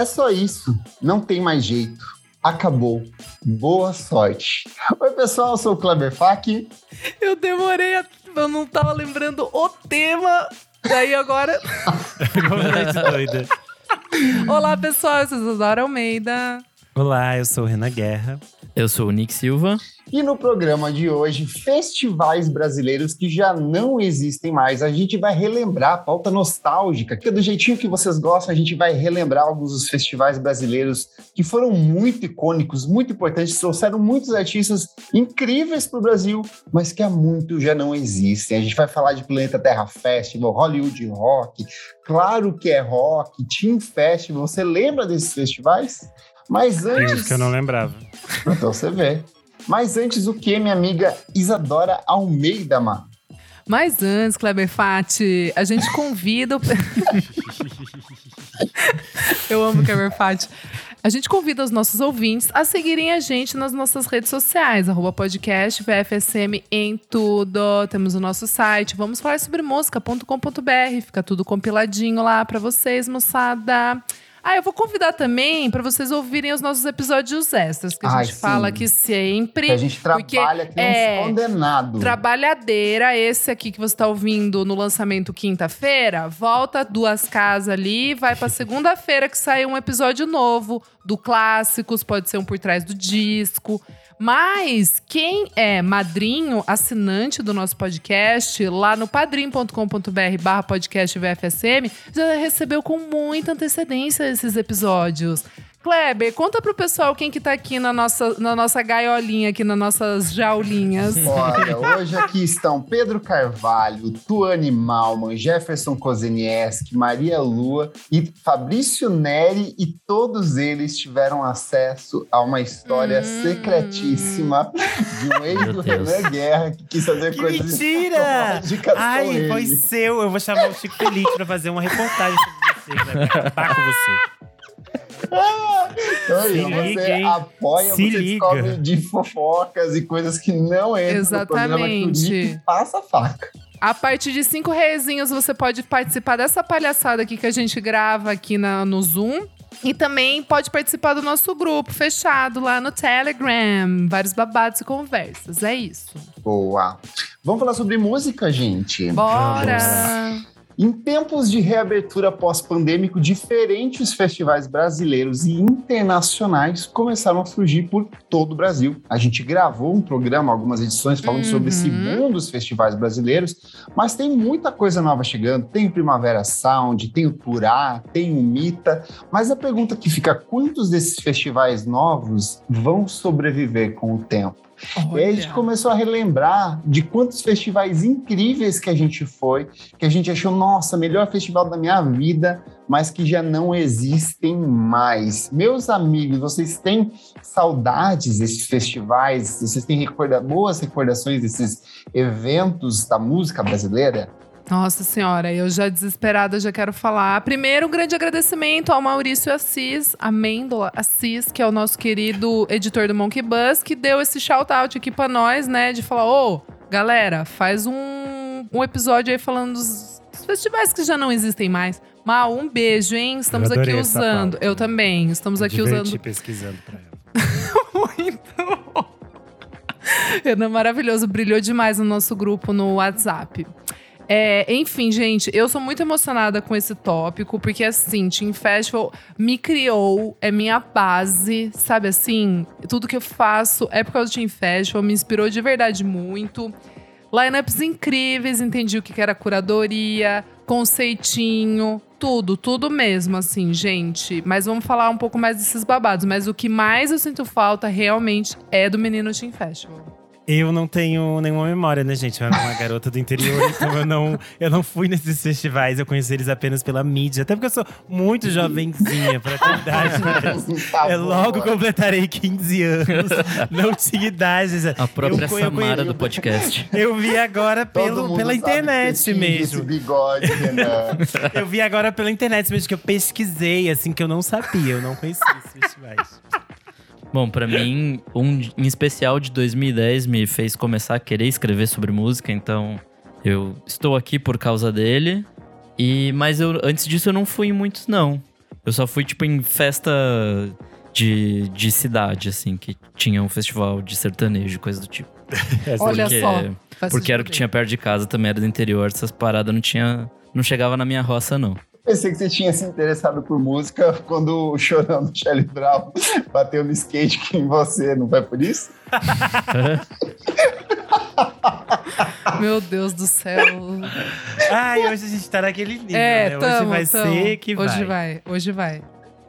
É só isso. Não tem mais jeito. Acabou. Boa sorte. Oi, pessoal, eu sou o Kleber Fak. Eu demorei, a... eu não tava lembrando o tema. Daí agora. doida. Olá, pessoal, eu sou Isadora Almeida. Olá, eu sou Renan Guerra. Eu sou o Nick Silva. E no programa de hoje, festivais brasileiros que já não existem mais. A gente vai relembrar a pauta nostálgica, que do jeitinho que vocês gostam, a gente vai relembrar alguns dos festivais brasileiros que foram muito icônicos, muito importantes, trouxeram muitos artistas incríveis para o Brasil, mas que há muito já não existem. A gente vai falar de Planeta Terra Festival, Hollywood Rock, Claro que é Rock, Team Festival. Você lembra desses festivais? Mas antes. que eu não lembrava. Então você vê. Mas antes, o que, minha amiga Isadora Almeida, mano? Mas antes, Kleber Fati, a gente convida. O... eu amo Kleber Fati. A gente convida os nossos ouvintes a seguirem a gente nas nossas redes sociais, arroba podcast VFSM em tudo. Temos o nosso site, vamos falar sobre música.com.br, fica tudo compiladinho lá para vocês, moçada. Ah, eu vou convidar também para vocês ouvirem os nossos episódios extras, que a Ai, gente sim. fala aqui sempre. Que a gente trabalha aqui é, uns condenados. Trabalhadeira, esse aqui que você tá ouvindo no lançamento quinta-feira, volta duas casas ali, vai pra segunda-feira que sai um episódio novo do Clássicos, pode ser um por trás do disco. Mas quem é madrinho, assinante do nosso podcast, lá no padrim.com.br barra podcast VFSM, já recebeu com muita antecedência esses episódios. Kleber, conta pro pessoal quem que tá aqui na nossa, na nossa gaiolinha, aqui nas nossas jaulinhas. Olha, hoje aqui estão Pedro Carvalho, Tuane Malman, Jefferson Kozenieski, Maria Lua e Fabrício Neri, e todos eles tiveram acesso a uma história Hum. secretíssima de um ex do Deus. Renan Guerra que quis fazer Que coisas mentira! Ai, foi seu. Eu vou chamar o Chico Feliz pra fazer uma reportagem sobre você. Vai acabar com você. Então, Se você liga, apoia, Se você liga. descobre de fofocas e coisas que não entram no programa Exatamente. Passa a faca. A partir de cinco reaisinhos você pode participar dessa palhaçada aqui que a gente grava aqui na- no Zoom. E também pode participar do nosso grupo fechado lá no Telegram. Vários babados e conversas. É isso. Boa. Vamos falar sobre música, gente. Bora! Em tempos de reabertura pós-pandêmico, diferentes festivais brasileiros e internacionais começaram a surgir por todo o Brasil. A gente gravou um programa, algumas edições, falando Uhum. sobre esse mundo dos festivais brasileiros, mas tem muita coisa nova chegando. Tem o Primavera Sound, tem o Purá, tem o Mita, mas a pergunta que fica, quantos desses festivais novos vão sobreviver com o tempo? E aí a gente Olha. começou a relembrar de quantos festivais incríveis que a gente foi, que a gente achou, nossa, melhor festival da minha vida, mas que já não existem mais. Meus amigos, vocês têm saudades desses festivais? Vocês têm recorda boas recordações desses eventos da música brasileira? Nossa senhora, eu já desesperada já quero falar. Primeiro, um grande agradecimento ao Maurício Assis, Amêndola Assis, que é o nosso querido editor do Monkey Buzz, que deu esse shout-out aqui pra nós, né? De falar, ô, galera, faz um, um episódio aí falando dos, dos festivais que já não existem mais. Mal, um beijo, hein? Estamos aqui usando. pauta. Eu também. Estamos aqui Diverti usando pesquisando pra ela. muito bom. Renan maravilhoso, brilhou demais no nosso grupo no WhatsApp. É, enfim, gente, eu sou muito emocionada com esse tópico, porque assim, Team Festival me criou, é minha base, sabe assim? Tudo que eu faço é por causa do Team Festival, me inspirou de verdade muito. Lineups incríveis, entendi o que era curadoria, conceitinho, tudo, tudo mesmo, assim, gente. Mas vamos falar um pouco mais desses babados. Mas o que mais eu sinto falta realmente é do Menino Team Festival. Eu não tenho nenhuma memória, né, gente? Eu era uma garota do interior, então eu não, eu não fui nesses festivais. Eu conheci eles apenas pela mídia. Até porque eu sou muito jovenzinha pra ter idade. isso. Tá É bom, logo completarei 15 anos. Não tinha idade. A própria Eu eu Samara conhe- do podcast. Eu vi agora pelo, pela internet tinha Esse mesmo. bigode, Renan. Eu vi agora pela internet mesmo, que eu pesquisei, assim, que eu não sabia. Eu não conhecia esses festivais. Bom, pra mim, um em especial de 2010 me fez começar a querer escrever sobre música, então eu estou aqui por causa dele. E mas eu antes disso eu não fui em muitos não. Eu só fui, tipo, em festa de, de cidade, assim, que tinha um festival de sertanejo, coisa do tipo. Essa Olha porque, só. Porque era o que tinha perto de casa, também era do interior, essas paradas não tinha. Não chegava na minha roça, não. Pensei que você tinha se interessado por música quando o chorão do Charlie Brown bateu no skate que em você, não foi por isso? Meu Deus do céu. Ai, hoje a gente tá naquele nível, é, né? tamo, Hoje vai tamo. ser que vai. Hoje vai, hoje vai.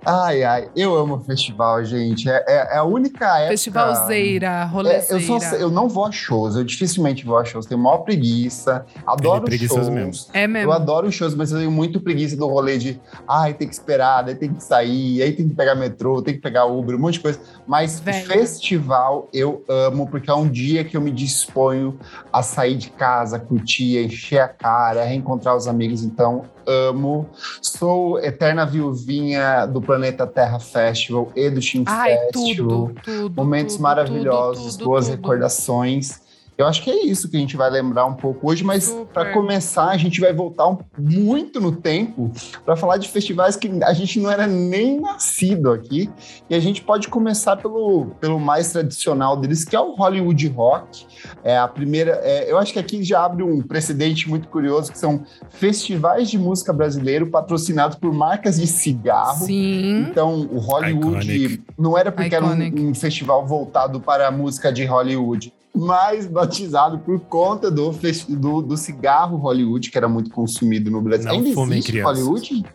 Ai, ai, eu amo festival, gente. É, é- é a única época. Festivalzeira, É, rolezeira. eu, sou, eu não vou a shows, eu dificilmente vou a shows, tenho maior preguiça, adoro preguiçoso shows. mesmo. É mesmo. Eu adoro shows, mas eu tenho muito preguiça do rolê de ai, tem que esperar, daí tem que sair, aí tem que pegar metrô, tem que pegar Uber, um monte de coisa. Mas Velho. festival eu amo, porque é um dia que eu me disponho a sair de casa, curtir, encher a cara, reencontrar os amigos, então amo. Sou eterna viuvinha do Planeta Terra Festival e do Team Ai, Festival. tudo, tudo. Momentos tudo, maravilhosos, boas recordações. Eu acho que é isso que a gente vai lembrar um pouco hoje, mas para começar, a gente vai voltar um- muito no tempo para falar de festivais que a gente não era nem nascido aqui. E a gente pode começar pelo, pelo mais tradicional deles, que é o Hollywood Rock. É a primeira. é, eu acho que aqui já abre um precedente muito curioso, que são festivais de música brasileiro patrocinados por marcas de cigarro. Sim. Então, o Hollywood Iconic. não era porque Iconic. era um, um festival voltado para a música de Hollywood, mas batizado por conta do, do, do cigarro Hollywood, que era muito consumido no Brasil. Não Ainda fumem, existe crianças. Hollywood?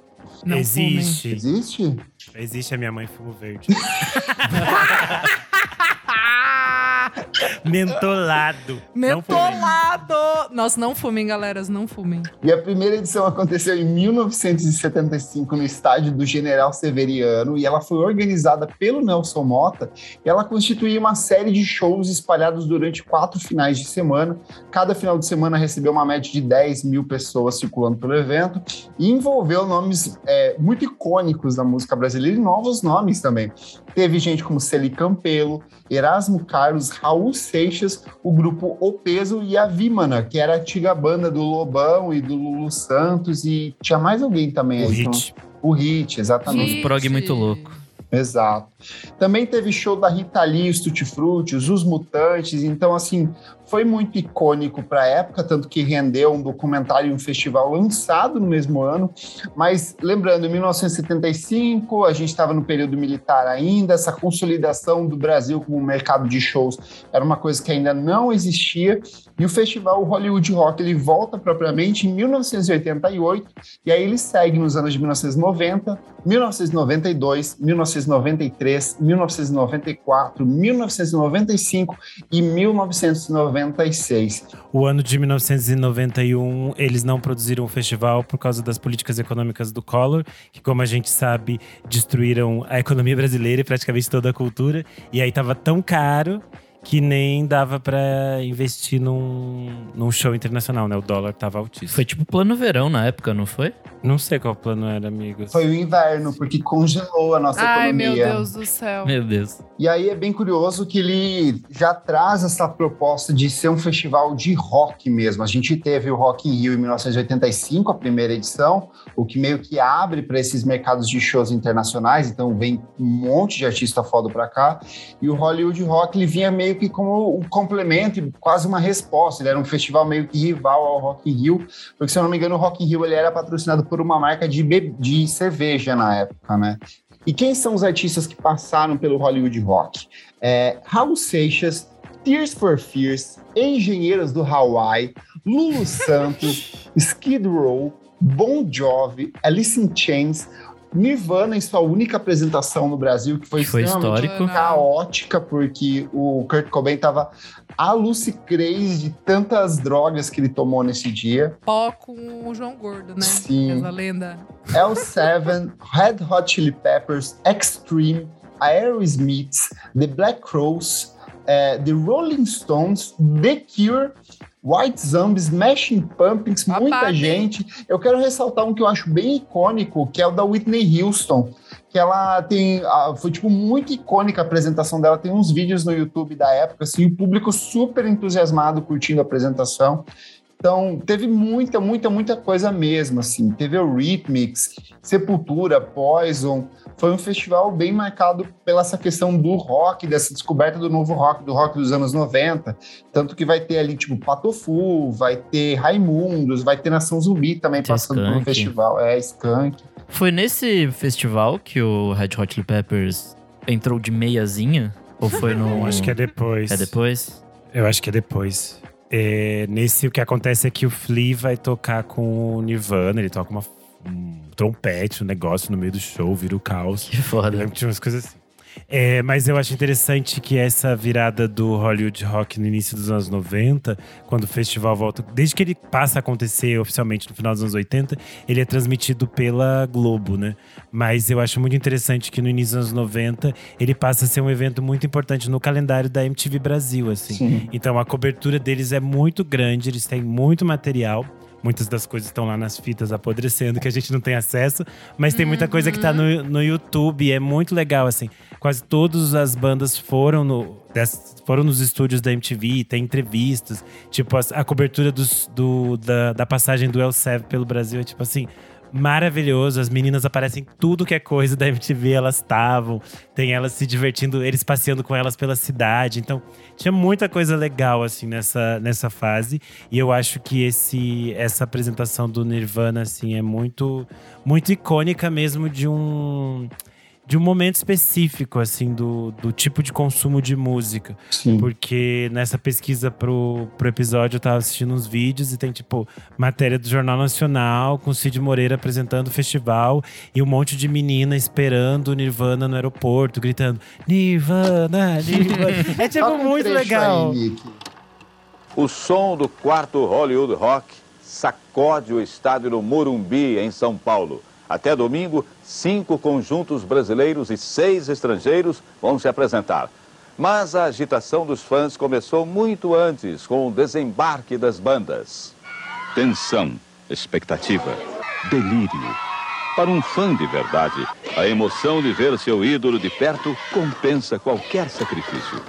Não Existe. Existe? Existe a minha mãe fumo verde. Ah! Mentolado. Não. Mentolado! Nossa, não fumem, galera, não fumem. E a primeira edição aconteceu em 1975 no estádio do General Severiano e ela foi organizada pelo Nelson Mota. E ela constituía uma série de shows espalhados durante quatro finais de semana. Cada final de semana recebeu uma média de 10 mil pessoas circulando pelo evento e envolveu nomes é, muito icônicos da música brasileira e novos nomes também. Teve gente como Celi Campelo, Erasmo Carlos, Raul Seixas, o grupo O Peso e a Vímana, que era a antiga banda do Lobão e do Lulu Santos, e tinha mais alguém também O aí. hit. não- O Hit, exatamente. Uns prog muito louco. Exato. Também teve show da Rita Lee, os Tutti Frutti, os Mutantes, então assim, foi muito icônico para a época, tanto que rendeu um documentário e um festival lançado no mesmo ano. Mas lembrando, em 1975, a gente estava no período militar ainda, essa consolidação do Brasil como mercado de shows era uma coisa que ainda não existia. E o festival Hollywood Rock ele volta propriamente em 1988 e aí ele segue nos anos de 1990, 1992, 1993, 1994, 1995 e 1996. O ano de 1991, eles não produziram o festival por causa das políticas econômicas do Collor, que, como a gente sabe, destruíram a economia brasileira e praticamente toda a cultura. E aí tava tão caro que nem dava pra investir num, num show internacional, né? O dólar tava altíssimo. Foi tipo plano verão na época, não foi? Não sei qual plano era, amigos. Foi o inverno, porque congelou a nossa Ai, meu economia. Deus do céu. Meu Deus. E aí é bem curioso que ele já traz essa proposta de ser um festival de rock mesmo. A gente teve o Rock in Rio em 1985, a primeira edição, o que meio que abre para esses mercados de shows internacionais, então vem um monte de artista foda para cá. E o Hollywood Rock ele vinha meio que como um complemento e quase uma resposta. Ele era um festival meio que rival ao Rock in Rio, porque se eu não me engano o Rock in Rio ele era patrocinado por uma marca de, de cerveja na época, né? E quem são os artistas que passaram pelo Hollywood Rock? É, Raul Seixas, Tears for Fears, Engenheiros do Hawaii, Lulu Santos, Skid Row, Bon Jovi, Alice in Chains, Nirvana em sua única apresentação no Brasil, que foi, Que foi extremamente histórico. caótica, porque o Kurt Cobain estava alucicrez de tantas drogas que ele tomou nesse dia. Pó com o João Gordo, né? Sim. Essa lenda. L7, Red Hot Chili Peppers, Extreme, Aerosmith, The Black Crowes, eh, The Rolling Stones, The Cure, White Zombie, Smashing Pumpkins, muita gente. Eu quero ressaltar um que eu acho bem icônico, que é o da Whitney Houston, que ela tem, foi tipo muito icônica a apresentação dela, tem uns vídeos no YouTube da época, assim, o público super entusiasmado curtindo a apresentação. Então, teve muita, muita, muita coisa mesmo, assim. Teve o Rhythmics, Sepultura, Poison. Foi um festival bem marcado pela essa questão do rock, dessa descoberta do novo rock, do rock dos anos 90. Tanto que vai ter ali, tipo, Patofu, vai ter Raimundos, vai ter Nação Zumbi também Tem passando Skank. pelo festival. É, Skank. Foi nesse festival que o Red Hot Chili Peppers entrou de meiazinha? Ou foi no. Acho que é depois. É depois? Eu acho que é depois. É, nesse, o que acontece é que o Flea vai tocar com o Nirvana, ele toca uma, um trompete, um negócio no meio do show, vira o caos. Que foda. tinha umas coisas assim. É, mas eu acho interessante que essa virada do Hollywood Rock no início dos anos 90, quando o festival volta, desde que ele passa a acontecer oficialmente no final dos anos 80, ele é transmitido pela Globo, né? Mas eu acho muito interessante que no início dos anos 90 ele passa a ser um evento muito importante no calendário da MTV Brasil, assim. Sim. Então a cobertura deles é muito grande, eles têm muito material. Muitas das coisas estão lá nas fitas apodrecendo que a gente não tem acesso, mas tem muita coisa que tá no, no YouTube, é muito legal assim. Quase todas as bandas foram no foram nos estúdios da MTV, tem entrevistas, tipo as- a, cobertura dos- do, da, da passagem do El Sev pelo Brasil é tipo assim, maravilhoso. As meninas aparecem em tudo que é coisa da MTV, elas estavam. Tem elas se divertindo, eles passeando com elas pela cidade. Então, tinha muita coisa legal assim nessa, nessa fase. E eu acho que esse essa apresentação do Nirvana assim é muito muito icônica mesmo de um de um momento específico assim do, do tipo de consumo de música. Sim. Porque nessa pesquisa pro, pro episódio eu tava assistindo uns vídeos e tem, tipo, matéria do Jornal Nacional com Cid Moreira apresentando o festival e um monte de menina esperando o Nirvana no aeroporto, gritando: Nirvana, Nirvana. é, tipo, um muito legal. aí. O som do quarto Hollywood Rock sacode o estádio do Morumbi, em São Paulo. Até domingo, cinco conjuntos brasileiros e seis estrangeiros vão se apresentar. Mas a agitação dos fãs começou muito antes, com o desembarque das bandas. Tensão, expectativa, delírio. Para um fã de verdade, a emoção de ver seu ídolo de perto compensa qualquer sacrifício.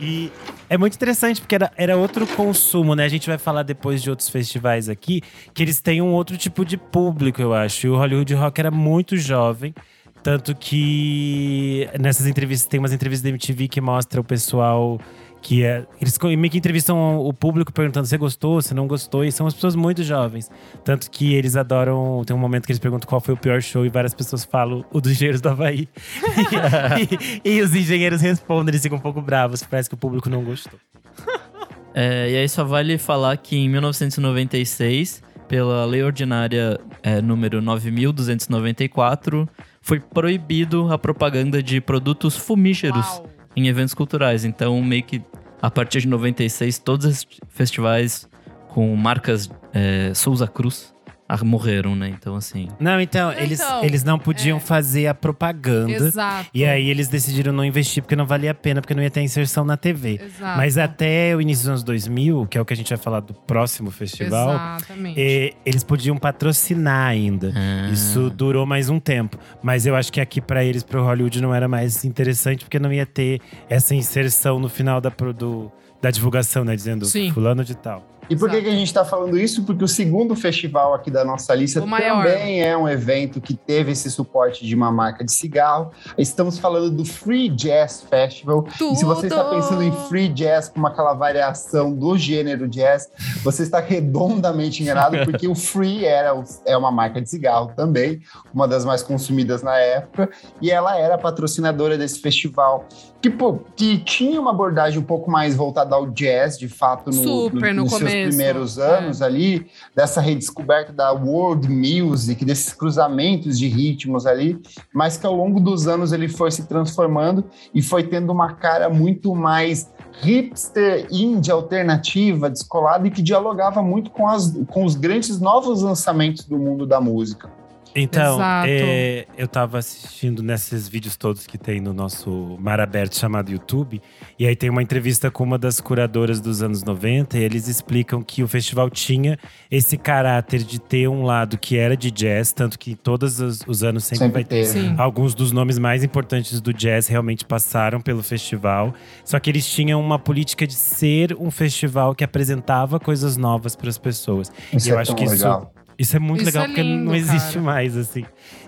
E é muito interessante, porque era, era outro consumo, né? A gente vai falar depois de outros festivais aqui, que eles têm um outro tipo de público, eu acho. E o Hollywood Rock era muito jovem. Tanto que nessas entrevistas, tem umas entrevistas da MTV que mostra o pessoal que é. Eles meio que entrevistam o público perguntando se gostou, se não gostou, e são as pessoas muito jovens. Tanto que eles adoram. Tem um momento que eles perguntam qual foi o pior show, e várias pessoas falam o dos engenheiros do Havaí. e, e os engenheiros respondem, eles ficam um pouco bravos, parece que o público não gostou. É, e aí só vale falar que em 1996, pela Lei Ordinária é, número 9.294, foi proibido a propaganda de produtos fumígeros Uau. Em eventos culturais. Então, meio que a partir de 96, todos os festivais com marcas é, Souza Cruz ah, morreram, né? Então, assim. Não, então, eles, Então, eles não podiam é. fazer a propaganda. Exato. E aí eles decidiram não investir porque não valia a pena, porque não ia ter inserção na TV. Exato. Mas até o início dos anos 2000, que é o que a gente vai falar do próximo festival, Exatamente. eh, eles podiam patrocinar ainda. Ah. Isso durou mais um tempo. Mas eu acho que aqui pra eles, pro Hollywood, não era mais interessante, porque não ia ter essa inserção no final da, do- da divulgação, né? Dizendo Sim. fulano de tal. E por que, Exato. que a gente está falando isso? Porque o segundo festival aqui da nossa lista também é um evento que teve esse suporte de uma marca de cigarro. Estamos falando do Free Jazz Festival. E se você está Tudo! pensando em free jazz como aquela variação do gênero jazz, você está redondamente enganado, porque o Free era, é uma marca de cigarro também, uma das mais consumidas na época, e ela era a patrocinadora desse festival. Que, pô, que tinha uma abordagem um pouco mais voltada ao jazz, de fato, no, Super, no nos seus começo, primeiros é. anos ali, dessa redescoberta da world music, desses cruzamentos de ritmos ali, mas que ao longo dos anos ele foi se transformando e foi tendo uma cara muito mais hipster, indie, alternativa, descolada e que dialogava muito com, as, com os grandes novos lançamentos do mundo da música. Então, é, eu tava assistindo nesses vídeos todos que tem no nosso mar aberto chamado YouTube. E aí tem uma entrevista com uma das curadoras dos anos 90. E eles explicam que o festival tinha esse caráter de ter um lado que era de jazz. Tanto que todos os, os anos sempre, Sempre vai ter teve. Sim. Alguns dos nomes mais importantes do jazz realmente passaram pelo festival. Só que eles tinham uma política de ser um festival que apresentava coisas novas para as pessoas. Isso e eu é acho que legal. isso é muito Isso legal é porque lindo, não existe cara. mais, assim.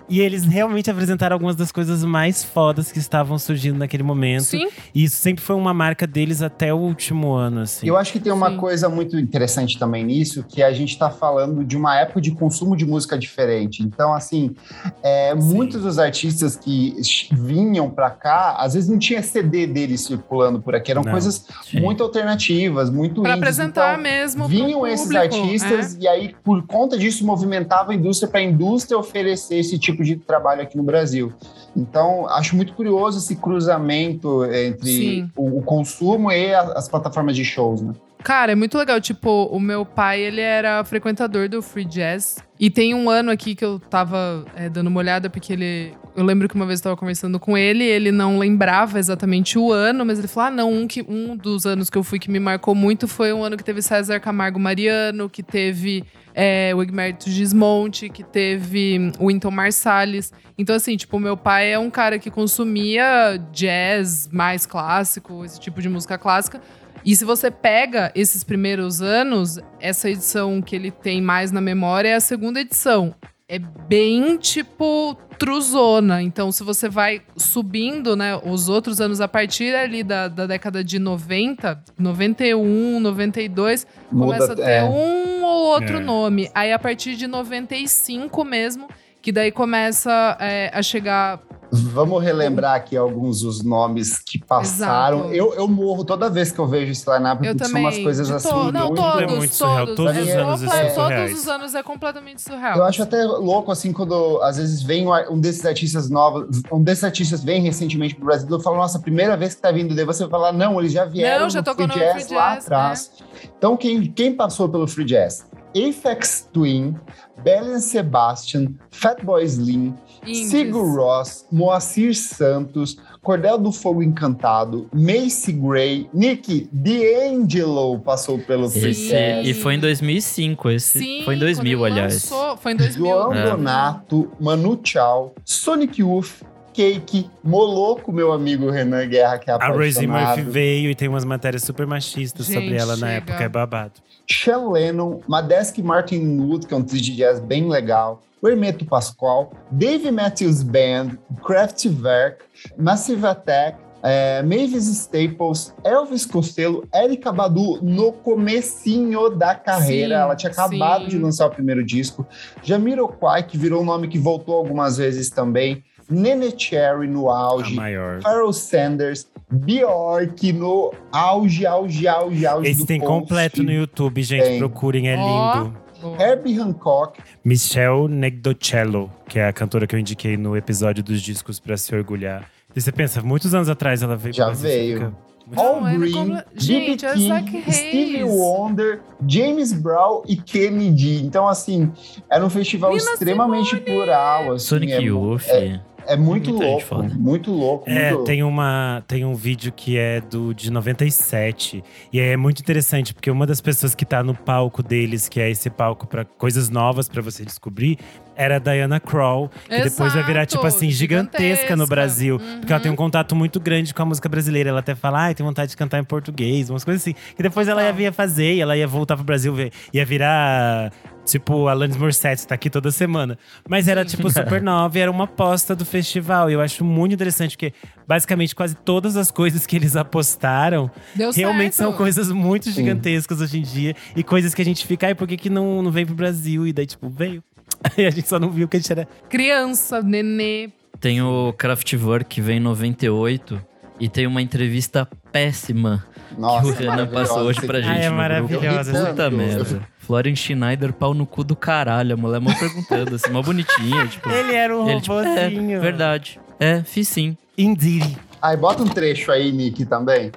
E eles realmente apresentaram algumas das coisas mais fodas que estavam surgindo naquele momento. Sim. E isso sempre foi uma marca deles até o último ano, assim. Eu acho que tem uma Sim. coisa muito interessante também nisso, que a gente está falando de uma época de consumo de música diferente. Então, assim, é, muitos dos artistas que vinham para cá, às vezes não tinha CD deles circulando por aqui, eram Não. coisas Sim. muito alternativas, muito Pra indies. apresentar Então, mesmo. pro Vinham esses público, é. artistas e aí, por conta disso, movimentava a indústria para a indústria oferecer esse tipo de trabalho aqui no Brasil. Então, acho muito curioso esse cruzamento entre o, o consumo e a- as plataformas de shows, né? Cara, é muito legal. Tipo, o meu pai, ele era frequentador do Free Jazz. E tem um ano aqui que eu tava é, dando uma olhada, porque ele. Eu lembro que uma vez eu tava conversando com ele, ele não lembrava exatamente o ano, mas ele falou: ah, não, um, que, um dos anos que eu fui que me marcou muito foi um ano que teve César Camargo Mariano, que teve é, o Egberto Gismonte, que teve o Winton Marsalis. Então, assim, tipo, meu pai é um cara que consumia jazz mais clássico, esse tipo de música clássica. E se você pega esses primeiros anos, essa edição que ele tem mais na memória é a segunda edição. É bem tipo truzona. Então, se você vai subindo, né, os outros anos a partir ali da, da década de 90, 91, 92, começa a ter é. um ou outro É. nome. Aí, a partir de 95 mesmo, que daí começa é, a chegar Vamos relembrar aqui alguns dos nomes que passaram. Eu, eu morro toda vez que eu vejo esse line-up, Eu porque também. são umas coisas assim. to- Não, muito- todos, É muito surreal. todos. Todos os É anos eles completo- são Todos os anos é completamente surreal. Eu acho até louco, assim, quando às vezes vem um, desses artistas novos, um desses artistas vem recentemente pro Brasil, eu falo, nossa, primeira vez que tá vindo, daí você fala, não, eles já vieram Não, já no Free no Jazz Free lá Jazz, atrás. Então, quem, quem passou pelo Free Jazz? Aphex Twin, Belen Sebastian, Fatboy Slim, Indies. Sigur Ross, Moacir Santos, Cordel do Fogo Encantado, Macy Gray, Nick D'Angelo passou pelo. Jazz. E foi em 2005, esse Sim, foi em 2000, quando ele aliás. lançou, foi em 2000. João É. Donato, Manu Chao, Sonic Youth, Cake, Moloco, meu amigo Renan Guerra, que é A Rosie Murphy apaixonado, veio e tem umas matérias super machistas sobre Gente, ela na chega. época, é babado. Sean Lennon, Madesk Martin Wood, que é um trio de jazz bem legal, o Hermeto Pascoal, Dave Matthews Band, Kraftwerk, Massive Attack, é, Mavis Staples, Elvis Costello, Erika Badu no comecinho da carreira. Sim, Ela tinha acabado sim. de lançar o primeiro disco. Jamiroquai, que virou um nome que voltou algumas vezes também. Nene Cherry no auge. Pharoah Sanders, Bjork no auge, auge, auge, auge Esse do tem post. completo no YouTube, gente. Tem. Procurem, é lindo. Boa. Herbie Hancock, Michelle Negdocello, que é a cantora que eu indiquei no episódio dos discos pra se orgulhar. E você pensa, muitos anos atrás ela veio Já veio. All Não, Green, B.B. Gente, King, Stevie. Wonder, James Brown e Kennedy. Então, assim, era um festival Nina extremamente plural. Assim, Sonic é, Youth. É, é muito louco, foda. muito louco. É, muito... tem, uma, tem um vídeo que é do de 97. E é muito interessante, porque uma das pessoas que tá no palco deles, que é esse palco pra coisas novas pra você descobrir, era a Diana Krall, que depois vai virar, tipo assim, gigantesca no gigantesca. Brasil. Uhum. Porque ela tem um contato muito grande com a música brasileira. Ela até fala, ah, tem vontade de cantar em português, umas coisas assim. E depois ela ia Total. vir a fazer, e ela ia voltar pro Brasil, ver- ia virar. Tipo, Alanis Morissette tá aqui toda semana. Mas era, tipo, super nova e era uma aposta do festival. E eu acho muito interessante, porque basicamente quase todas as coisas que eles apostaram Deu realmente certo. são coisas muito gigantescas hoje em dia. E coisas que a gente fica, ai, por que, que não, não veio pro Brasil? E daí, tipo, veio. E a gente só não viu que a gente era. Criança, nenê. Tem o Kraftwerk que vem em 98 e tem uma entrevista péssima Nossa, que o Renan passou hoje pra Você- gente. Ah, é no maravilhosa grupo. Puta merda. Florian Schneider, pau no cu do caralho. A mulher mó perguntando, assim, mó bonitinha. Tipo, Ele era um ele, tipo, é, verdade. É, fiz sim. Indiri. Aí, bota um trecho aí, Nick, também.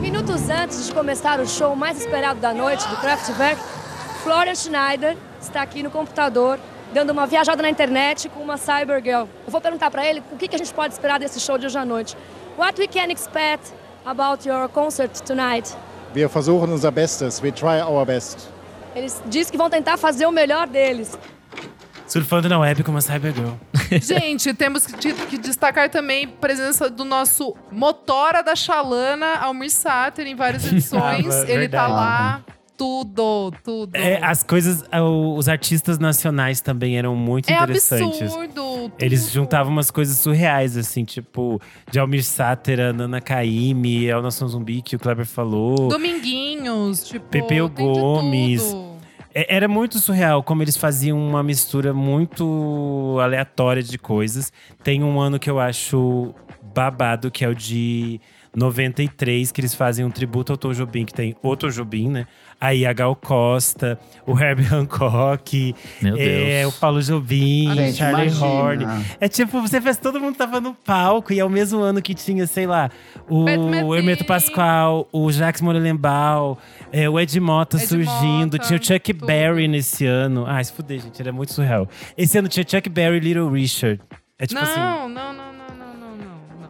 Minutos antes de começar o show mais esperado da noite do Kraftwerk, Florian Schneider está aqui no computador dando uma viajada na internet com uma Cybergirl. Eu vou perguntar para ele o que, que a gente pode esperar desse show de hoje à noite. What we can expect about your concert tonight? Wir versuchen unser Bestes. We try our best. Eles dizem que vão tentar fazer o melhor deles. Surfando na web com uma Cybergirl. Gente, temos que, que destacar também a presença do nosso motora da Xalana, Almir Sater, em várias edições. Ah, Ele tá verdade. lá, tudo, tudo. É, as coisas, ah, os artistas nacionais também eram muito É interessantes. absurdo. tudo. Eles juntavam umas coisas surreais, assim, tipo, de Almir Sater, a Nana Caymmi, El Nação Zumbi, que o Kleber falou. Dominguinhos, tipo. Pepeu Gomes. É- Era muito surreal como eles faziam uma mistura muito aleatória de coisas. Tem um ano que eu acho babado, que é o de 93, que eles fazem um tributo ao Tom Jobim, que tem o Tom Jobim, né? Aí a Gal Costa, o Herbie Hancock, Meu é, Deus. o Paulo Jobim, Gente, Charlie imagina. Horn. É tipo, você fez todo mundo tava no palco, e é o mesmo ano que tinha, sei lá, o. Hermeto Pascoal, o Jacques Morelenbaum, é, o Ed Mota Ed surgindo, Mota, tinha o Chuck tudo. Berry nesse ano. Ah, se fuder, gente, era muito surreal. Esse ano tinha Chuck Berry e Little Richard. É tipo não, assim. não, não, não.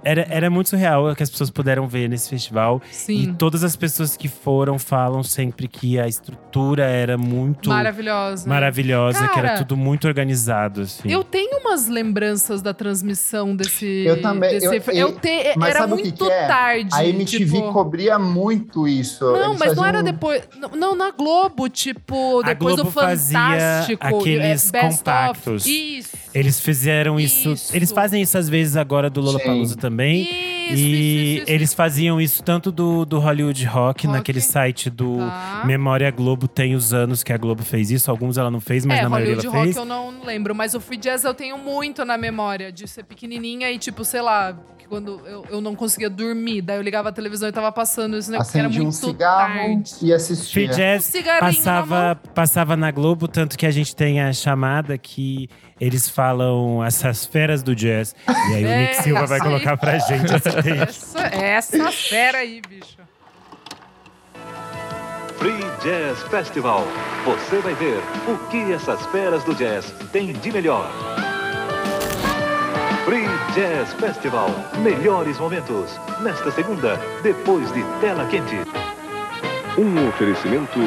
Era, era muito surreal o que as pessoas puderam ver nesse festival. Sim. E todas as pessoas que foram falam sempre que a estrutura era muito Maravilhosa. maravilhosa, que era Cara, tudo muito organizado, assim. Eu tenho umas lembranças da transmissão desse. Eu também, desse- eu- eu eu- te- mas era sabe o que muito que é? tarde. A MTV tipo... cobria muito isso. Não, Eles mas não era depois. Não, na Globo, tipo, A depois Globo do fazia Fantástico. aqueles é, Best compactos. Of. Isso. Eles fizeram isso, Isso. Eles fazem isso às vezes agora do Lollapalooza Sim. também. Isso, e isso, isso, eles faziam isso tanto do, do Hollywood Rock, Rock. naquele site do Tá. Memória Globo, tem os anos que a Globo fez isso. Alguns ela não fez, mas é, na maioria Hollywood ela Rock fez. eu não lembro, mas o Free Jazz eu tenho muito na memória de ser pequenininha e, tipo, sei lá, que quando eu, eu não conseguia dormir, daí eu ligava a televisão e tava passando esse negócio que era Acendia um muito cigarro tarde. e assistia. Free Jazz Um cigarrinho na passava, passava na Globo, tanto que a gente tem a chamada que eles falam essas feras do jazz. E aí o Nick É, Silva vai colocar pra gente esse take. Essa, essa fera aí, bicho. Free Jazz Festival. Você vai ver o que essas feras do jazz têm de melhor. Free Jazz Festival. Melhores momentos. Nesta segunda, depois de Tela Quente. Um oferecimento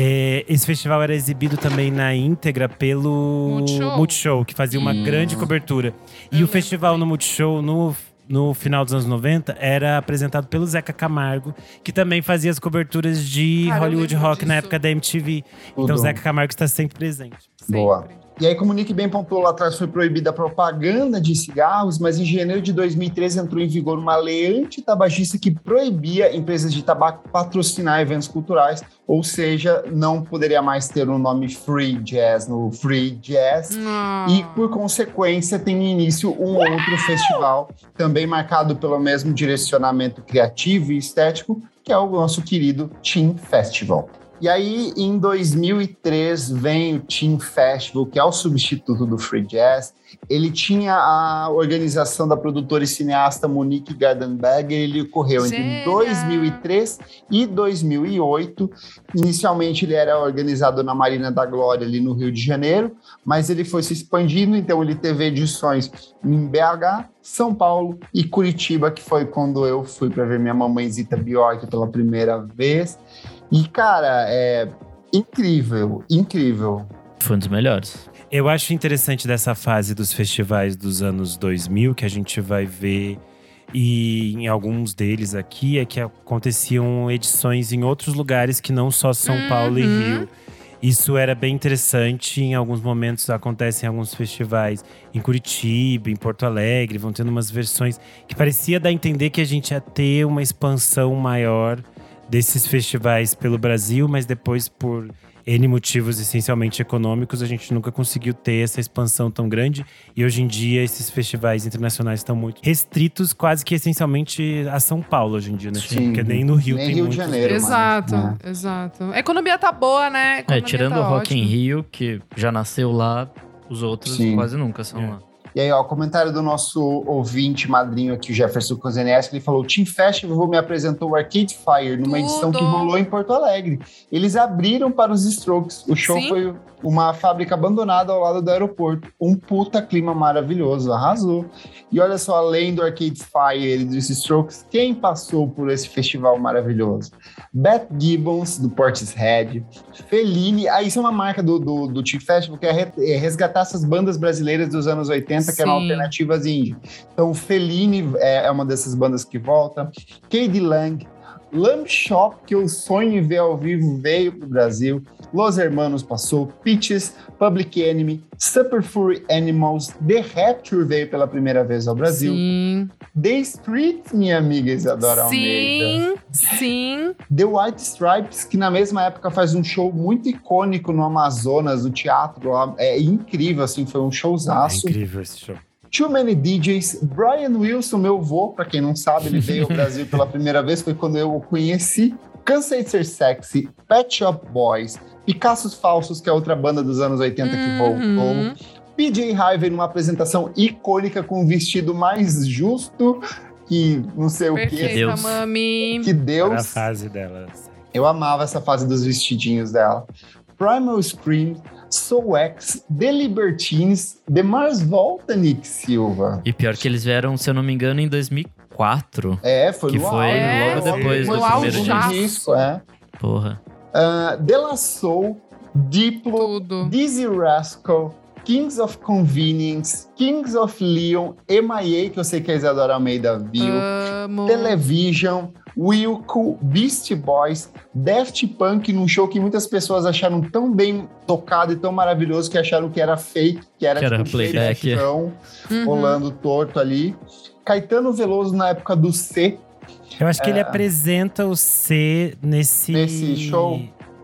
É, esse festival era exibido também na íntegra pelo Multishow. Multishow, que fazia uma grande cobertura. E o festival no Multishow, no, no final dos anos 90, era apresentado pelo Zeca Camargo, que também fazia as coberturas de Cara, Hollywood Rock na disso. época da MTV. Então Tudo. o Zeca Camargo está sempre presente. Boa. E aí, como o Nick bem pontuou lá atrás, foi proibida a propaganda de cigarros, mas em janeiro de 2013 entrou em vigor uma lei antitabagista que proibia empresas de tabaco patrocinar eventos culturais, ou seja, não poderia mais ter o nome Free Jazz no Free Jazz. Ah. E, por consequência, tem início um outro festival, também marcado pelo mesmo direcionamento criativo e estético, que é o nosso querido Team Festival. E aí, em 2003, vem o Team Festival, que é o substituto do Free Jazz. Ele tinha a organização da produtora e cineasta Monique Gardenberger. Ele ocorreu entre Gênia! 2003 e 2008. Inicialmente, ele era organizado na Marina da Glória, ali no Rio de Janeiro, mas ele foi se expandindo, então ele teve edições em BH, São Paulo e Curitiba, que foi quando eu fui para ver minha mamãezita Bjork pela primeira vez. E, cara, é incrível, incrível. Foi um dos melhores. Eu acho interessante dessa fase dos festivais dos anos 2000, que a gente vai ver e em alguns deles aqui, é que aconteciam edições em outros lugares que não só São Paulo e Uhum. Rio. Isso era bem interessante. Em alguns momentos acontecem alguns festivais em Curitiba, em Porto Alegre, vão tendo umas versões que parecia dar a entender que a gente ia ter uma expansão maior desses festivais pelo Brasil, mas depois por N motivos essencialmente econômicos, a gente nunca conseguiu ter essa expansão tão grande. E hoje em dia, esses festivais internacionais estão muito restritos, quase que essencialmente a São Paulo hoje em dia, né? Sim. Porque nem no Rio Nem tem Rio de muitos Janeiro. deles. Exato, né? exato. A economia tá boa, né? É, tirando tá o Rock in ótima. Rio, que já nasceu lá, os outros Sim. quase nunca são É. lá. E aí, ó, comentário do nosso ouvinte madrinho aqui, o Jefferson Kozeneski, ele falou: o Team Festival me apresentou o Arcade Fire numa Tudo. edição que rolou em Porto Alegre. Eles abriram para os Strokes. O show Sim. foi uma fábrica abandonada ao lado do aeroporto. Um puta clima maravilhoso, arrasou. E olha só, além do Arcade Fire e dos Strokes, quem passou por esse festival maravilhoso? Beth Gibbons, do Portishead, Fellini, ah, isso é uma marca do, do, do Team Festival, que é é resgatar essas bandas brasileiras dos anos 80, que eram Sim. alternativas indie. Então, Fellini é, é uma dessas bandas que volta, Cade Lang, Lamb Shop, que eu sonho em ver ao vivo, veio pro Brasil, Los Hermanos passou, Peaches, Public Enemy, Super Fury Animals, The Rapture veio pela primeira vez ao Brasil, Sim. The Streets, minha amiga Isadora Almeida. Sim, sim. The White Stripes, que na mesma época faz um show muito icônico no Amazonas, no teatro. É incrível, assim, foi um É showzaço. incrível esse show. Too Many DJs. Brian Wilson, meu vô, pra quem não sabe, ele veio ao Brasil pela primeira vez, foi quando eu o conheci. Cansei de ser sexy, Pet Shop Boys, Picassos Falsos, que é outra banda dos anos 80 que Uhum. voltou. PJ Harvey numa apresentação icônica com um vestido mais justo que não sei o que. Perfeita, Deus. mami. Que Era a Deus. fase dela. Eu amava essa fase dos vestidinhos dela. Primal Scream, Soul X, The Libertines, The Mars Volta, Nick Silva. E pior que eles vieram, se eu não me engano, em 2004. É, foi Que no foi auge, logo foi depois no do auge primeiro disco. disco, é. Porra. Uh, De La Soul, Diplo, Tudo. Dizzy Rascal, Kings of Convenience, Kings of Leon, MIA, que eu sei que a Isadora Almeida viu, Amo. Television, Wilco, Beast Boys, Daft Punk, num show que muitas pessoas acharam tão bem tocado e tão maravilhoso que acharam que era fake, que era, Que era tipo, cheio de playback. chão, Uhum. rolando torto ali. Caetano Veloso na época do C, Eu acho que ele apresenta o C nesse. Nesse show?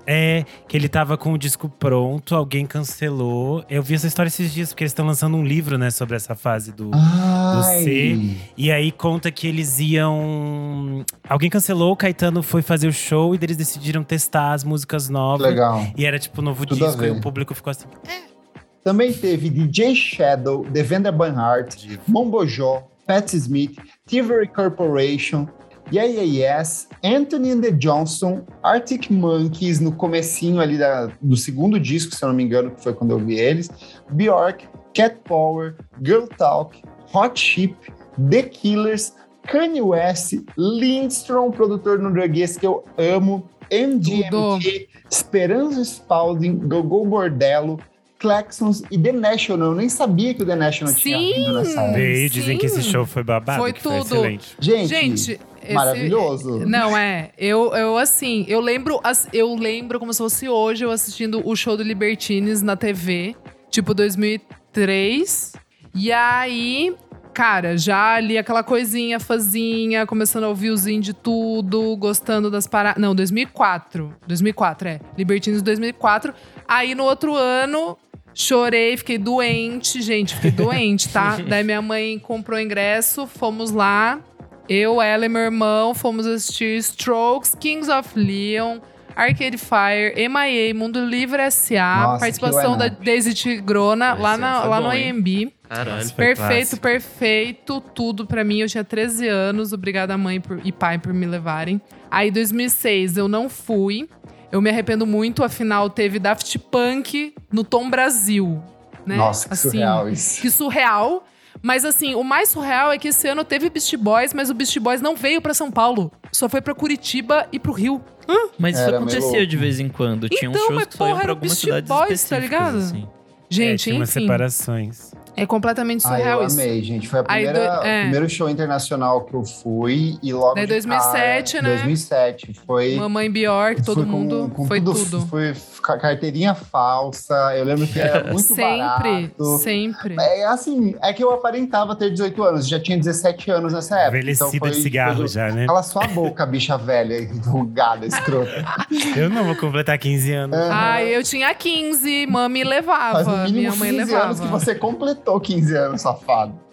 É, que ele tava com o disco pronto, alguém cancelou. Eu vi essa história esses dias, porque eles estão lançando um livro, né, sobre essa fase do. Ai, C. E aí conta que eles iam. Alguém cancelou, o Caetano foi fazer o show e eles decidiram testar as músicas novas. legal. E era tipo novo Tudo disco, e o público ficou assim. Também teve DJ Shadow, Devender Banhart, Divo. Mombojó, Pat Smith, Thievery Corporation, Yeah Yeah Yes, Anthony and the Johnson, Arctic Monkeys no comecinho ali da- do segundo disco, se eu não me engano, que foi quando eu vi eles, Bjork, Cat Power, Girl Talk, Hot Chip, The Killers, Kanye West, Lindstrom, produtor norueguês que eu amo, MGMT, Esperanza Spalding, Gogol Bordello, Claxons e The National. Eu nem sabia que o The National tinha Sim! vindo nessa época. Veio, dizem que esse show foi babado. Foi que Foi tudo. excelente. Gente, Gente, esse- maravilhoso. Não, é. Eu, eu assim, eu lembro, eu lembro como se fosse hoje eu assistindo o show do Libertines na TV, tipo 2003. E aí, cara, já ali aquela coisinha, fazinha, começando a ouvir os indie tudo, gostando das paradas. Não, 2004. 2004, é. Libertines 2004. Aí no outro ano. Chorei, fiquei doente, gente, fiquei doente, tá? Daí minha mãe comprou ingresso, fomos lá. Eu, ela e meu irmão fomos assistir Strokes, Kings of Leon, Arcade Fire, MIA, Mundo Livre S.A., Nossa, participação da. Daisy Tigrona lá, na, lá bom, no? AMB. Caralho. Perfeito, perfeito, tudo pra mim. Eu tinha 13 anos, obrigada mãe por- e pai por me levarem. Aí, 2006, eu não fui. Eu me arrependo muito, afinal, teve Daft Punk no Tom Brasil, né? Nossa, que Assim, surreal isso. que surreal. Mas assim, o mais surreal é que esse ano teve Beast Boys, mas o Beast Boys não veio pra São Paulo. Só foi pra Curitiba e pro Rio. Mas isso Era acontecia de vez em quando. Tinha uns Então, shows mas que só iam porra, pra era o algumas Beast cidades Boys, tá específicas, ligado? assim. é, Gente, tinha umas enfim. separações. É completamente Ah, eu surreal isso. amei, gente. Foi a primeira, do- é. o primeiro show internacional que eu fui e logo Daí de 2007, cara, né? 2007. Foi Mamãe Bjork, todo com- mundo. com foi tudo, tudo. Foi ca- carteirinha falsa. Eu lembro que era muito sempre, barato. sempre. É assim, é que eu aparentava ter 18 anos, já tinha 17 anos nessa época. Envelhecida então foi, de cigarro foi- já, né? Cala sua boca, bicha velha, enrugada, escrota. Eu não vou completar 15 anos. Ai, eu tinha 15, mami Faz levava. no mínimo Minha mãe 15 levava. anos que você completou 15 anos, safado.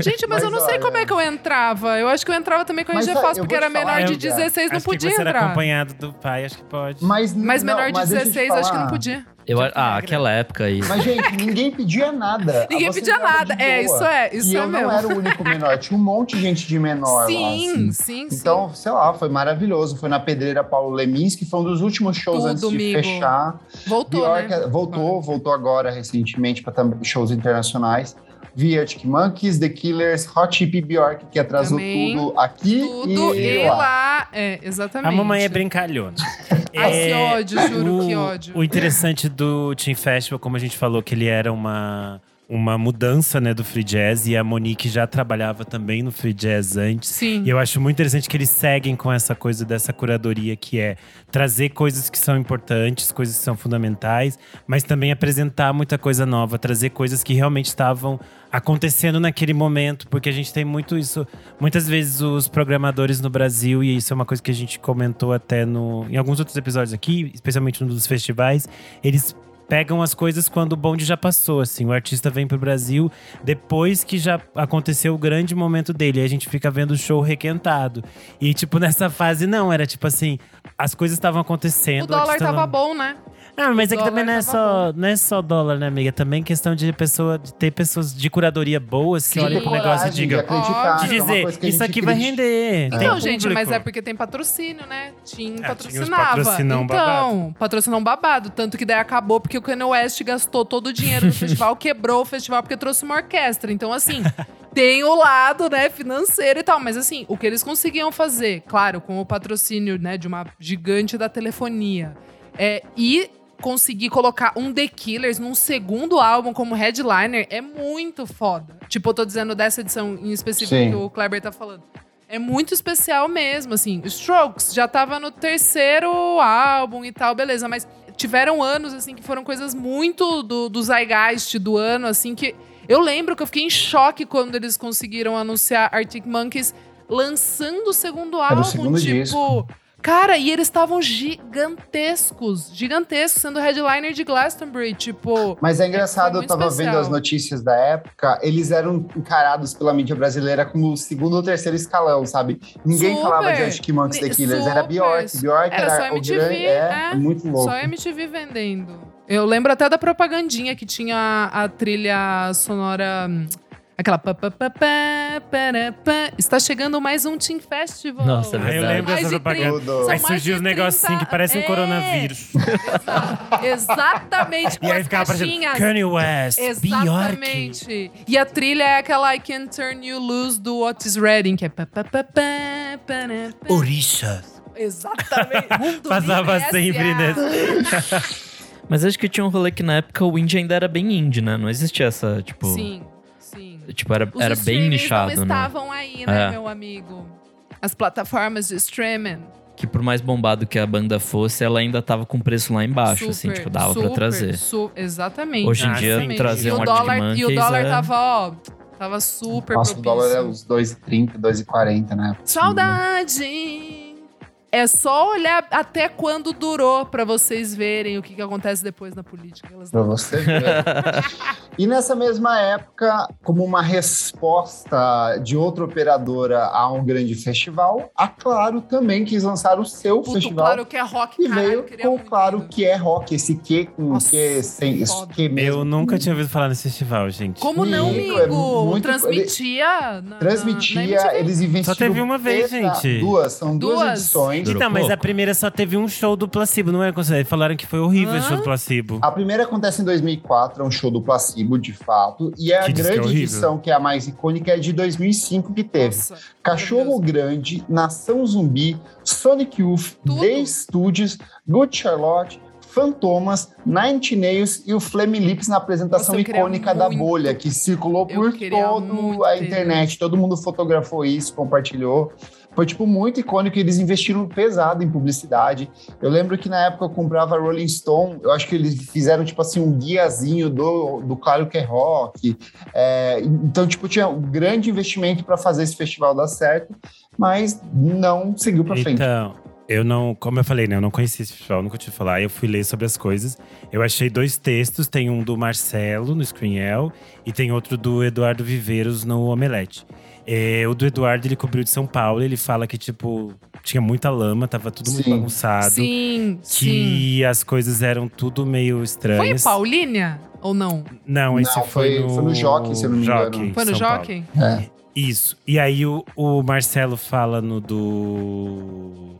Gente, mas, eu não Mas sei olha- como é que eu entrava. Eu acho que eu entrava também com a Mas, RG Fácil, porque era falar, menor de amiga, 16, não acho podia que você era entrar. acompanhado do pai, acho que pode. Mas, Mas não, menor de mas deixa eu te 16, acho que não podia. Eu, Já ah, regra. aquela época aí. Mas, gente, ninguém pedia nada. Ninguém Você pedia nada. É, isso é, isso e é eu mesmo. não era o único menor, tinha um monte de gente de menor lá, Sim, assim. sim, sim. Então, sei lá, foi maravilhoso. Foi na Pedreira Paulo Lemins, que foi um dos últimos shows Tudo, antes de amigo. fechar. Voltou, né? voltou, voltou agora recentemente para shows internacionais. Vi Arctic Monkeys, The Killers, Hot Chip e Bjork, que atrasou Também. tudo aqui Tudo e, e lá. lá. É, exatamente. A mamãe é brincalhona. Ai, que É, ódio, juro, o, que ódio. O interessante do Team Festival, como a gente falou, que ele era uma, uma mudança né, do free jazz. E a Monique já trabalhava também no free jazz antes. Sim. E eu acho muito interessante que eles seguem com essa coisa dessa curadoria, que é trazer coisas que são importantes, coisas que são fundamentais, mas também apresentar muita coisa nova, trazer coisas que realmente estavam acontecendo naquele momento, porque a gente tem muito isso. Muitas vezes os programadores no Brasil, e isso é uma coisa que a gente comentou até no, em alguns outros episódios aqui, especialmente no dos festivais, eles pegam as coisas quando o bonde já passou, assim. O artista vem pro Brasil depois que já aconteceu o grande momento dele. Aí a gente fica vendo o show requentado. E, tipo, nessa fase, não. Era tipo assim, as coisas estavam acontecendo. O dólar tava não- bom, né? Ah, mas é que também não é, só, não é só dólar, né, amiga? Também questão de pessoa, de ter pessoas de curadoria boas que Sim. olham pro negócio e de digam. De que é dizer, a isso gente aqui vai render. tem Não, gente, mas público. é porque tem patrocínio, né? Tim tinha os patrocinava. patrocinão então, babado. patrocinão babado. Tanto que daí acabou porque o Kanye West gastou todo o dinheiro do festival, quebrou o festival porque trouxe uma orquestra. Então, assim, tem o lado, né, financeiro e tal. Mas, assim, o que eles conseguiam fazer, claro, com o patrocínio, né, de uma gigante da telefonia, é, e conseguir colocar um The Killers num segundo álbum como headliner é muito foda. Tipo, eu tô dizendo dessa edição em específico Sim. que o Kleber tá falando. É muito especial mesmo, assim. Strokes já tava no terceiro álbum e tal, beleza. Mas tiveram anos, assim, que foram coisas muito do, do zeitgeist do ano, assim, que... Eu lembro que eu fiquei em choque quando eles conseguiram anunciar Arctic Monkeys lançando o segundo Era o álbum. segundo tipo, disco. Cara, e eles estavam gigantescos. Gigantescos, sendo headliner de Glastonbury. Tipo, Mas é engraçado, eu tava especial. vendo as notícias da época, eles eram encarados pela mídia brasileira como o segundo ou terceiro escalão, sabe? Ninguém Super. falava de Arctic Monkeys The Killers, era. Bjork. Bjork Era era, só o MTV, grande, é, é. muito louco. só MTV vendendo. Eu lembro até da propagandinha que tinha a, a trilha sonora. Aquela. pá, pá, pá, pá, para, pá. Está chegando mais um Team Festival. Nossa, é Ah, eu verdade. lembro dessa de propaganda. Aí surgiu os negocinhos 30 que parecem um é. coronavírus. Exato. Exatamente. Com E aí as ficava caixinhas. Kanye West, Bjork. Exatamente. E a trilha é aquela I Can Turn You Loose do Otis Redding, que é. pá, pá, pá, pá, pá, pá. Orixas. Exatamente. Mundo Passava sempre nesse. Mas acho que tinha um rolê que na época o indie ainda era bem indie, né? Não existia essa, tipo. Sim. Tipo, era, Os era bem nichado, não né? estavam aí, né, É. meu amigo? As plataformas de streaming. Que por mais bombado que a banda fosse, ela ainda tava com preço lá embaixo, assim, super, tipo, dava pra super, trazer. su- exatamente. Hoje em Ah, dia, exatamente. trazer e um o dólar E o dólar é- tava, ó, tava super Nossa, o propício. dólar é uns 2,30, 2,40, né? Saudade! É só olhar até quando durou pra vocês verem o que, que acontece depois na política. Elas Pra não- você ver. e nessa mesma época, como uma resposta de outra operadora a um grande festival, a Claro também quis lançar o seu Puto, festival. claro que é rock, E caralho, veio com muito claro que é rock, esse que com Nossa, que sem esse foda. que mesmo. Eu nunca tinha ouvido falar nesse festival, gente. Como não, Amigo, é amigo? muito- Transmitia. na- na- na Transmitia, MTV. eles investiram. Só teve uma vez, pesa- gente. Duas, são duas, Duas. edições. Então, mas a primeira só teve um show do Placebo, não é? Falaram que foi horrível esse Hã? show do Placebo. A primeira acontece em 2004, é um show do Placebo, de fato. E a Que diz que é grande edição, que é a mais icônica, é de 2005 que teve. Nossa, Cachorro. Grande, Nação Zumbi, Sonic Youth, Tudo. The Studios, Good Charlotte, Fantomas, Nine Nails e o Flame Lips na apresentação Nossa, icônica da muito- bolha, que circulou eu por toda a ter internet. Todo mundo fotografou isso, compartilhou. Foi, tipo, muito icônico. Eles investiram pesado em publicidade. Eu lembro que na época eu comprava Rolling Stone. Eu acho que eles fizeram, tipo assim, um guiazinho do, do Claro que é Rock. É, então, tipo, tinha um grande investimento para fazer esse festival dar certo, mas não seguiu para frente. Então, eu não, como eu falei, né? Eu não conhecia esse festival, nunca tive falar. Eu fui ler sobre as coisas. Eu achei dois textos: tem um do Marcelo no Screenel e tem outro do Eduardo Viveiros no Omelete. É, o do Eduardo, ele cobriu de São Paulo. Ele fala que, tipo, tinha muita lama, tava tudo muito Sim. bagunçado. Sim, sim. Que as coisas eram tudo meio Foi em estranhas. Paulínia ou não? Não, esse Não, foi, foi- no. foi no Jockey, se eu não me engano. Jockey, Foi no São Paulo. Jockey? É. Isso. E aí o, o Marcelo fala no do.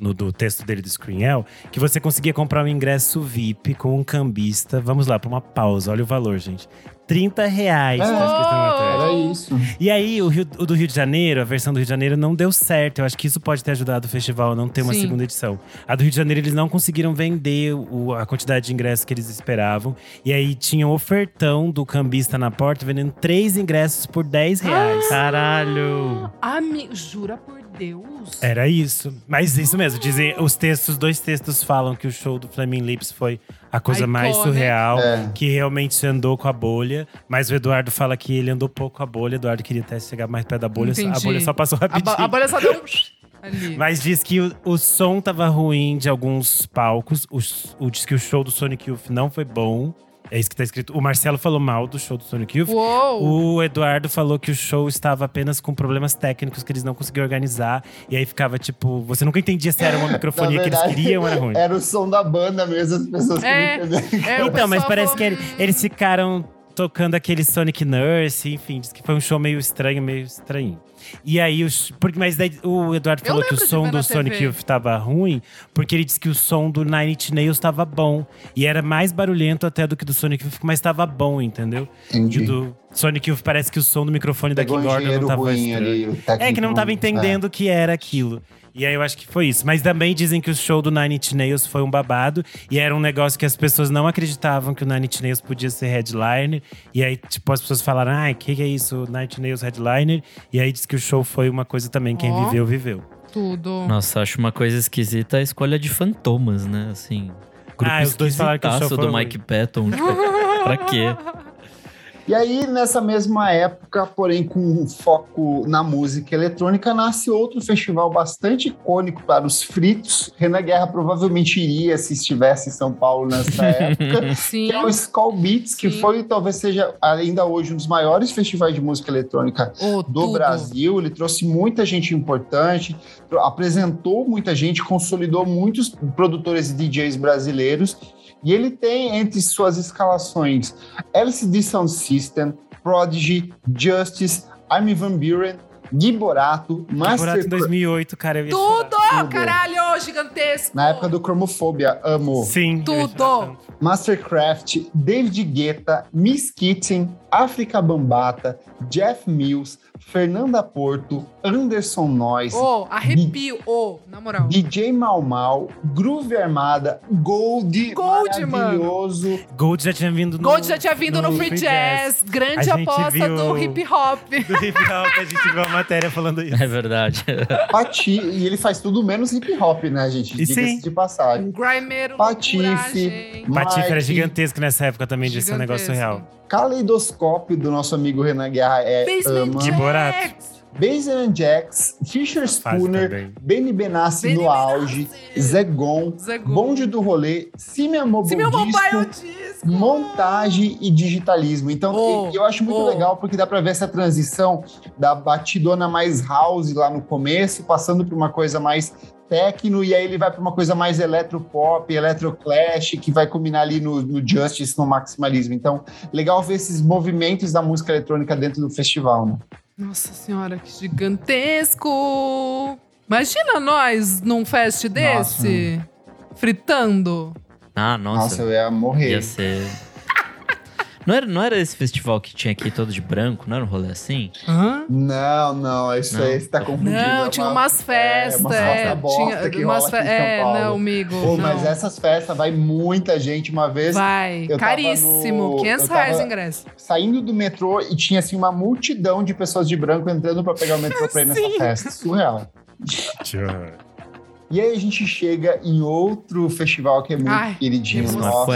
No do texto dele do Screenel, que você conseguia comprar um ingresso VIP com um cambista. Vamos lá, pra uma pausa. Olha o valor, gente. 30 reais. É. tá. Era isso. E aí, o, Rio- o do Rio de Janeiro, a versão do Rio de Janeiro, não deu certo. Eu acho que isso pode ter ajudado o festival a não ter uma Sim. segunda edição. A do Rio de Janeiro, eles não conseguiram vender o- a quantidade de ingressos que eles esperavam. E aí, tinha um ofertão do cambista na porta, vendendo três ingressos por 10 reais. Caralho! Ami... Jura por Deus? Era isso. Mas isso mesmo, dizem os textos, dois textos falam que o show do Flaming Lips foi a coisa mais Iconic. surreal, É. que realmente se andou com a bolha. Mas o Eduardo fala que ele andou pouco com a bolha. O Eduardo queria até chegar mais perto da bolha, a Entendi. bolha só passou A, rapidinho. bo- a bolha só deu um ali. Mas diz que o, o som tava ruim de alguns palcos. O, o- diz que o show do Sonic Youth não foi bom. É isso que tá escrito. O Marcelo falou mal do show do Sonic Youth. Uou! O Eduardo falou que o show estava apenas com problemas técnicos que eles não conseguiam organizar. E aí ficava tipo, você nunca entendia se era uma microfonia Na que eles verdade, queriam ou era ruim. Era o som da banda mesmo, as pessoas É. queriam entender. É, o então, mas pessoal parece falou, que ele- "Hum, eles ficaram tocando aquele Sonic Nurse, enfim, diz que foi um show meio estranho, meio estranho. E aí, os, porque, mas daí o Eduardo falou que o som do Sonic. Youth tava ruim, porque ele disse que o som do Nine Inch Nails tava bom. E era mais barulhento até do que do Sonic Youth, mas tava bom, entendeu? E Entendi. o do Sonic Youth parece que o som do microfone da Pegou King um Gordon não tava ruim estranho. ali, o É que não tava ruim. entendendo o que era aquilo. E aí eu acho que foi isso. Mas também dizem que o show do Nine Inch Nails foi um babado. E era um negócio que as pessoas não acreditavam que o Nine Inch Nails podia ser headliner. E aí, tipo, as pessoas falaram, ai, o que, que é isso? Nine Inch Nails headliner. E aí diz que o show foi uma coisa também, quem Ó. viveu, viveu. Tudo. Nossa, acho uma coisa esquisita a escolha de fantomas, né? Assim. Grupo Ah, os dois falaram que o show foi do ruim. Mike Patton. Tipo, pra quê? E aí, nessa mesma época, porém com um foco na música eletrônica, nasce outro festival bastante icônico para os fritos. Renan Guerra provavelmente iria se estivesse em São Paulo nessa época. Sim. Que é o Skull Beats, que Sim. foi talvez seja ainda hoje um dos maiores festivais de música eletrônica Ô, do tudo. Brasil. Ele trouxe muita gente importante, apresentou muita gente, consolidou muitos produtores e DJs brasileiros. E ele tem entre suas escalações LCD Sound System, Prodigy, Justice, Armin Van Buren, Gui Borato, Temporada Master em 2008, cara, eu Tudo! chorar. Tudo. Caralho, gigantesco! na época do Chromofobia, amo. Sim. Tudo. Mastercraft, David Guetta, Miss Kitchen, África Bambata, Jeff Mills, Fernanda Porto, Anderson Noyes, Ô, arrepio, ô, na moral. DJ Mal Mal, Groove Armada, Gold, Gold, maravilhoso. Gold já tinha vindo no. Gold já tinha vindo no, Free Jazz. Grande A gente aposta do hip hop. Do hip hop, a gente viu a matéria falando isso. É verdade. Pati, e ele faz tudo menos hip hop, né, gente? Diga-se sim. de passagem. Grimeiro, Patife. Patife era gigantesco nessa época também, de ser um negócio Gigantesco. real. Caleidoscópio do nosso amigo Renan Guerra é Basement ama. De Borato. Jacks. Baseman Jax, Fisher Spooner. Benny Benassi Benny no auge. Zegon, Zegon. Bonde do Rolê, Simia Mobile Se meu mobile Disco, disco. montagem e digitalismo. Então, Oh, eu acho muito oh. legal porque dá pra ver essa transição da batidona mais house lá no começo, passando pra uma coisa mais techno, e aí ele vai pra uma coisa mais eletropop, electroclash, que vai combinar ali no, no justice, no maximalismo. Então, legal ver esses movimentos da música eletrônica dentro do festival, né? Nossa senhora, que gigantesco! Imagina nós num fest desse, fritando. Ah, Nossa, nossa. eu ia morrer. ia ser. Não era, não era esse festival que tinha aqui todo de branco? Não era um rolê assim? Hã? Não, não, isso Não. aí você tá confundindo. Não, é tinha uma- umas festas. é, umas É, festas bosta tinha umas rola fe- aqui em São É, Paulo. não, amigo. Pô, não. mas essas festas vai muita gente. Uma vez, Vai, eu tava caríssimo. no- 500 eu tava- reais o ingresso. saindo do metrô e tinha assim uma multidão de pessoas de branco entrando pra pegar o metrô pra ir nessa festa. Surreal. E aí a gente chega em outro festival que é muito Ai, queridinho nosso.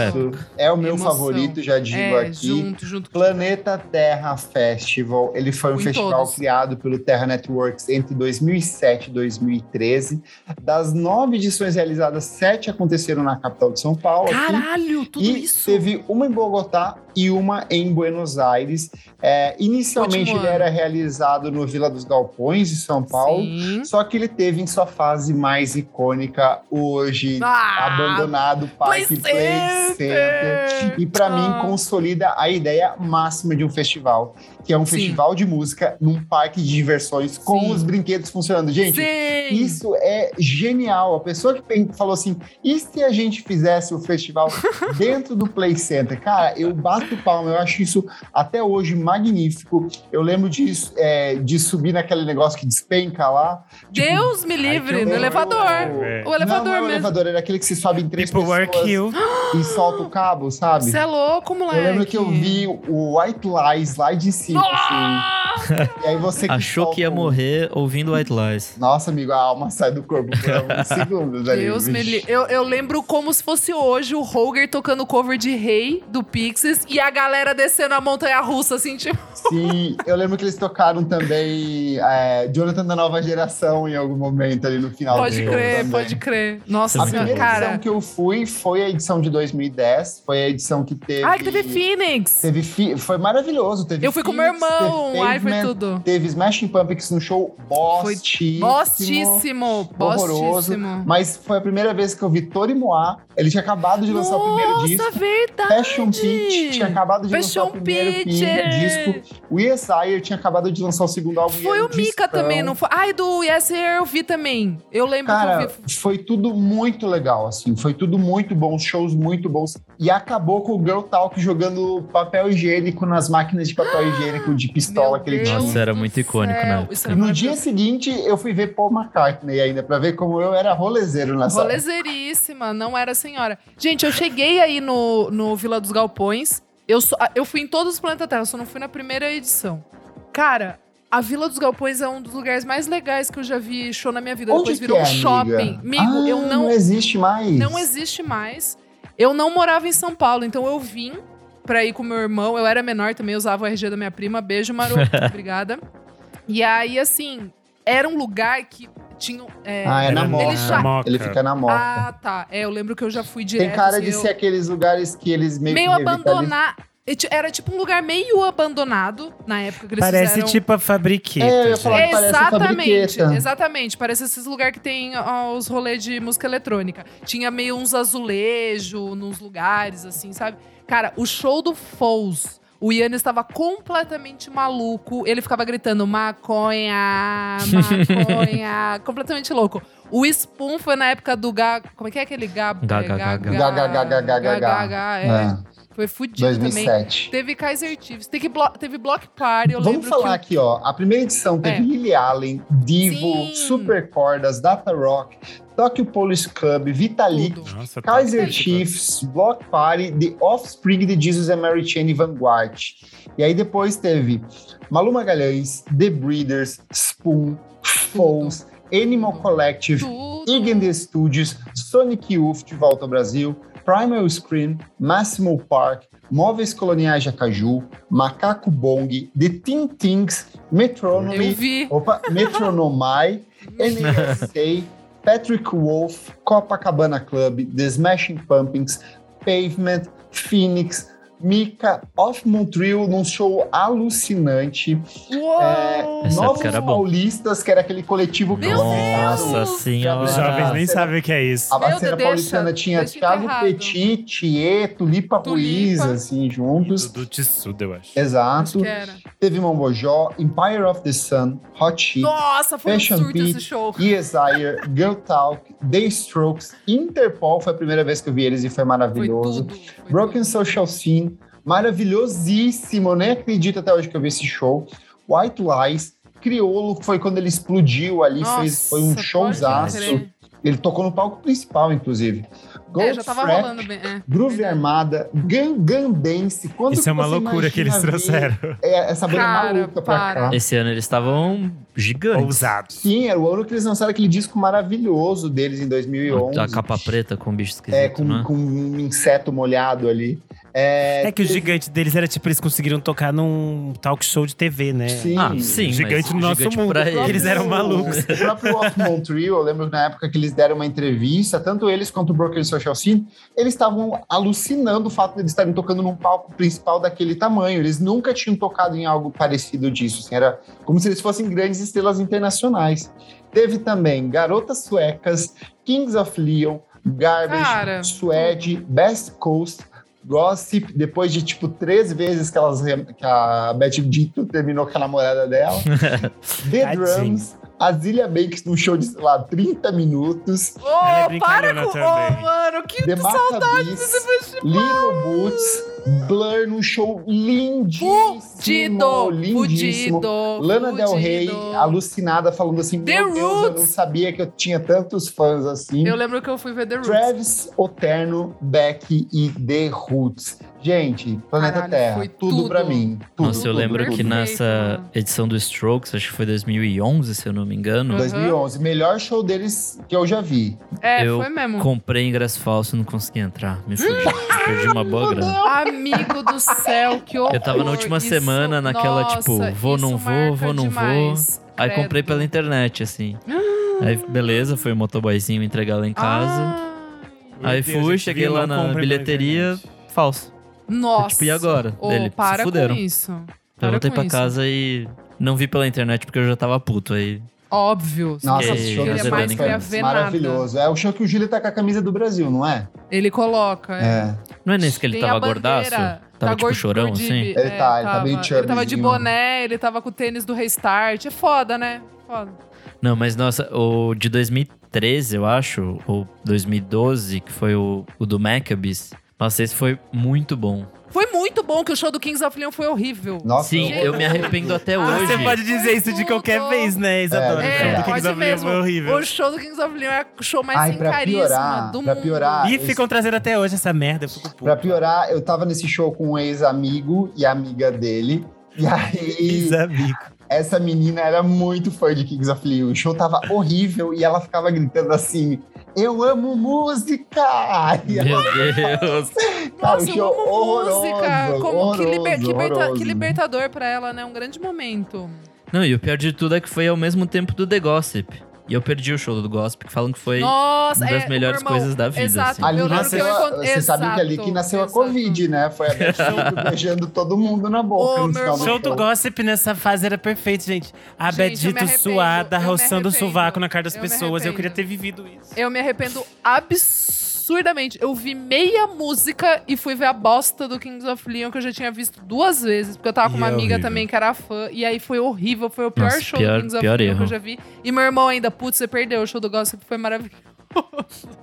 É o meu Emoção. favorito, já digo é, aqui. junto, junto Planeta Terra Festival. Ele foi um Em festival todos. criado pelo Terra Networks entre 2007 e 2013. Das nove edições realizadas, sete aconteceram na capital de São Paulo. aqui. Caralho, tudo e isso. teve uma em Bogotá e uma em Buenos Aires. É, inicialmente ele era realizado no Vila dos Galpões, de São Paulo. Sim. Só que ele teve em sua fase mais icônica hoje, Ah, abandonado, Parque Play Play Center! Center. E para Ah. mim consolida a ideia máxima de um festival, que é um Sim. festival de música num parque de diversões com Sim. os brinquedos funcionando. Gente, Sim. isso é genial. A pessoa que falou assim: e se a gente fizesse o festival dentro do Play Center? Cara, eu bato palma, eu acho isso até hoje magnífico. Eu lembro disso, é, de subir naquele negócio que despenca lá. Deus me livre, no elevador. É. O elevador não, não é o mesmo. elevador, era aquele que se sobe em três People pessoas Work You. e solta o cabo, sabe? Você é louco, moleque. Eu lembro que eu vi o White Lies lá de cima, assim. Nossa! E aí você Achou que ia o- morrer ouvindo White Lies. Nossa, amigo, a alma sai do corpo por alguns segundos ali. Deus me livre. Eu, eu lembro como se fosse hoje o Roger tocando cover de Rei do Pixies e a galera descendo a montanha russa, assim, tipo. Sim, eu lembro que eles tocaram também é, Jonathan da Nova Geração em algum momento ali no final Pode do crer, também. pode crer. Nossa A primeira edição cara. que eu fui foi a edição de 2010, foi a edição que teve... Ai, que teve Phoenix. Teve fi- foi maravilhoso. Teve Eu fui com meu Phoenix, irmão, ai, foi tudo. Teve Smashing Pumpkins no show bostíssimo. Bostíssimo, horroroso. bostíssimo. Mas foi a primeira vez que eu vi Tori Moá. Ele tinha acabado de lançar o primeiro Nossa, disco. verdade. Fashion Peach tinha acabado de Fashion lançar o primeiro pi- disco. O ESI tinha acabado de lançar o segundo álbum. Foi o Mika também, não foi? Ai, do Yes Sir eu vi também. Eu lembro Cara, que eu vi. foi tudo muito legal, assim. Foi tudo muito bom, shows muito bons. E acabou com o Girl Talk jogando papel higiênico nas máquinas de papel higiênico de pistola Meu que ele tinha. Nossa, era muito icônico, né? E no dia seguinte, eu fui ver Paul McCartney ainda, pra ver como eu era rolezeiro nessa Rolezeiríssima, não era senhora. Gente, eu cheguei aí no, no Vila dos Galpões. Eu, só- eu fui em todos os Planeta Terra, só não fui na primeira edição. Cara, a Vila dos Galpões é um dos lugares mais legais que eu já vi show na minha vida. Onde Depois que virou é, um amiga? shopping. Amigo, Ah, eu não, Não existe mais. não existe mais. Eu não morava em São Paulo, então eu vim pra ir com meu irmão. Eu era menor também, usava o RG da minha prima. Beijo, Maroto. Obrigada. E aí, assim, era um lugar que tinha. é, Ah, é na Moca. Ele já- Moca. Ele fica na Moca. Ah, tá. É, eu lembro que eu já fui direto. Tem cara assim, de eu- ser aqueles lugares que eles meio, meio abandonado. Era tipo um lugar meio abandonado na época que eles Parece fizeram. tipo a Fabriqueta. É, eu ia falar parece Exatamente, fabriqueta. exatamente. Parece esses lugares que tem ó, os rolês de música eletrônica. Tinha meio uns azulejos nos lugares, assim, sabe? Cara, o show do Foles. O Ian estava completamente maluco. Ele ficava gritando maconha, maconha. completamente louco. O Spoon foi na época do Gá. Como é que é aquele Gá? Gá, gá, gá, gá. Gá, gá, gá, gá, gá, gá, Gá, gá. é. É, Foi fudido também. 2007. Teve Kaiser Chiefs, teve, blo teve Block Party, eu Vamos lembro falar que aqui, ó. A primeira edição teve É. Lily Allen, Divo, Sim. Super Cordas, Data Rock, Tokyo Police Club, Vitalik. Nossa, Kaiser tá- Chiefs, Block Party, The Offspring de Jesus and Mary Chain e Vanguard. E aí depois teve Malu Magalhães, The Breeders, Spoon, Foles, Animal Tudo. Collective, tudo. The Studios, Sonic Youth de volta ao Brasil, Primal Scream, Massimo Park, Móveis Coloniais de Acaju, Macaco Bong, The Teen Things, Eu Metronomy, vi. opa, Metronomai, NSA, Patrick Wolf, Copacabana Club, The Smashing Pumpkins, Pavement, Phoenix, Mika, Off Montreal num show alucinante. Uou! É, Essa Novos era bom. Paulistas, que era aquele coletivo que Meu lançaram. Deus! Nossa senhora. Os jovens nem sabem o que é isso. A Deus, Paulistana deixa- tinha deixa Thiago. Petit, Thier, Tulipa, Tulipa. Ruiz, assim, juntos. Do Tissuda, eu acho. Acho Exato. era. Teve Mombojó, Empire of the Sun, Hot Chic, Nossa, foi Fashion um Peak, esse show. Desire, Girl Talk, The Strokes, Interpol, foi a primeira vez que eu vi eles e foi Foi maravilhoso. tudo. foi Broken tudo. Social Scene, maravilhosíssimo, eu nem acredito até hoje que eu vi esse show. White Lies, Criolo, que foi quando ele explodiu ali, Nossa, fez, foi um showzaço. Ele tocou no palco principal, inclusive. É, já tava Goldfrapp, rolando bem. É, Groove verdade. Armada, Gangan Dance. Quando Isso é uma loucura que eles trouxeram. é, essa banda Cara, maluca pra para. cá. Esse ano eles estavam gigantes. Ousados. Sim, era o ano que eles lançaram aquele disco maravilhoso deles em 2011. A capa preta com bicho esquisito, É, com, né? com um inseto molhado ali. É, É que o gigante deles era tipo, eles conseguiram tocar num talk show de TV, né? Sim. Ah, sim, Gigante mas no nosso gigante mundo. eles. Eles eram malucos. O próprio Off Montreal, eu lembro que na época que eles deram uma entrevista, tanto eles quanto o Broken Social Scene, eles estavam alucinando o fato de eles estarem tocando num palco principal daquele tamanho. Eles nunca tinham tocado em algo parecido disso. assim, era como se eles fossem grandes estrelas internacionais. Teve também Garotas Suecas, Kings of Leon, Garbage, Cara. Suede, Best Coast, Gossip, depois de tipo três vezes que, elas, que a Betty Dito terminou com a namorada dela. The. Drums, Azilia Banks num show de, sei lá, 30 minutos. Ô, Ela é para com. Ô, também. mano, que The saudade desse festival. Little Boots, Blur num show lindíssimo. Fudido, lindíssimo. fudido. Lana Del Rey, fudido. alucinada, falando assim: The Meu Deus, eu não Roots. sabia que eu tinha tantos fãs assim. Eu lembro que eu fui ver The Roots. Travis, Oterno, Beck e The Roots. Gente, Planeta Caralho, Terra, foi tudo, tudo. pra mim. Tudo, Nossa, eu tudo, lembro tudo. que nessa edição do Strokes, acho que foi 2011, se eu não me engano, Uhum. 2011, melhor show deles que eu já vi. É, eu foi mesmo. comprei ingresso falso e não consegui entrar. Me fudi. Perdi uma boa grana. Amigo do céu, que horror. Eu tava na última Isso- semana naquela, nossa, tipo, vou, não vou, vou, não demais. Aí Credo. comprei pela internet, assim. Aí, beleza, foi o motoboyzinho entregar lá em casa. Ai, Aí Deus, fui, cheguei lá Não na bilheteria, falso. Nossa. Tipo, e agora? Ô, Dele, se para fuderam. com isso. Eu Para voltei com pra isso. casa e não vi pela internet porque eu já tava puto. Aí Óbvio. Nossa, esse show azedando mais, queria casa. ver maravilhoso. É o show que o Júlio tá com a camisa do Brasil, não é? nada. Ele coloca. É. É. não é nesse que ele Tem tava gordaço? Tava tá tipo gord- chorão, gordibe. assim? Ele tá, ele tá bem Ele tava de boné, ele tava com o tênis do Restart. É foda, né? Foda. Não, mas nossa, o de 2013, eu acho, ou 2012, que foi o, o do Maccabees. Nossa, esse foi muito bom. Foi muito bom que o show do Kings of Leon foi horrível. Nossa, Sim, eu me arrependo até Ah, hoje. Você pode dizer isso de Tudo. qualquer vez, né, Isadora? É, O show do. Kings pode of Leon mesmo. foi horrível. O show do Kings of Leon é o show mais Ai, sem pra carisma piorar, do pra mundo. piorar, E esse- ficam trazendo até hoje essa merda. Eu fico puto. Pra piorar, eu tava nesse show com um ex-amigo e amiga dele. E aí, Ex-amigo. Essa menina era muito fã de Kings of Leon. O show tava horrível e ela ficava gritando assim: Eu amo música! E ela- Meu Deus. Cara, Nossa, eu amo horroroso, música. Como, que, liber- que berta- horroroso. que libertador pra ela, né? Um grande momento. Não, e o pior de tudo é que foi ao mesmo tempo do The Gossip. E eu perdi o show do Gossip, que falam que foi. Nossa, uma das é, melhores irmão, coisas da vida, Exato. assim. Ali eu nasceu que eu a- encont- você sabe que ali que Exato, nasceu a exato. Covid, né? Foi a Beth Shaw beijando todo mundo na boca. Meu O show do. Gossip nessa fase era perfeito, gente. A me Bedito suada, roçando o sovaco na cara das eu pessoas. Eu queria ter vivido isso. Eu me arrependo absurdamente. Eu vi meia música e fui ver a bosta do Kings of Leon, que eu já tinha visto duas vezes, porque eu tava com uma é amiga horrível. também que era fã. E aí foi horrível, foi o pior Nossa, show pior- do Kings of Leon que erro. eu já vi. E meu irmão ainda, putz, você perdeu. O show do Gossip foi maravilhoso.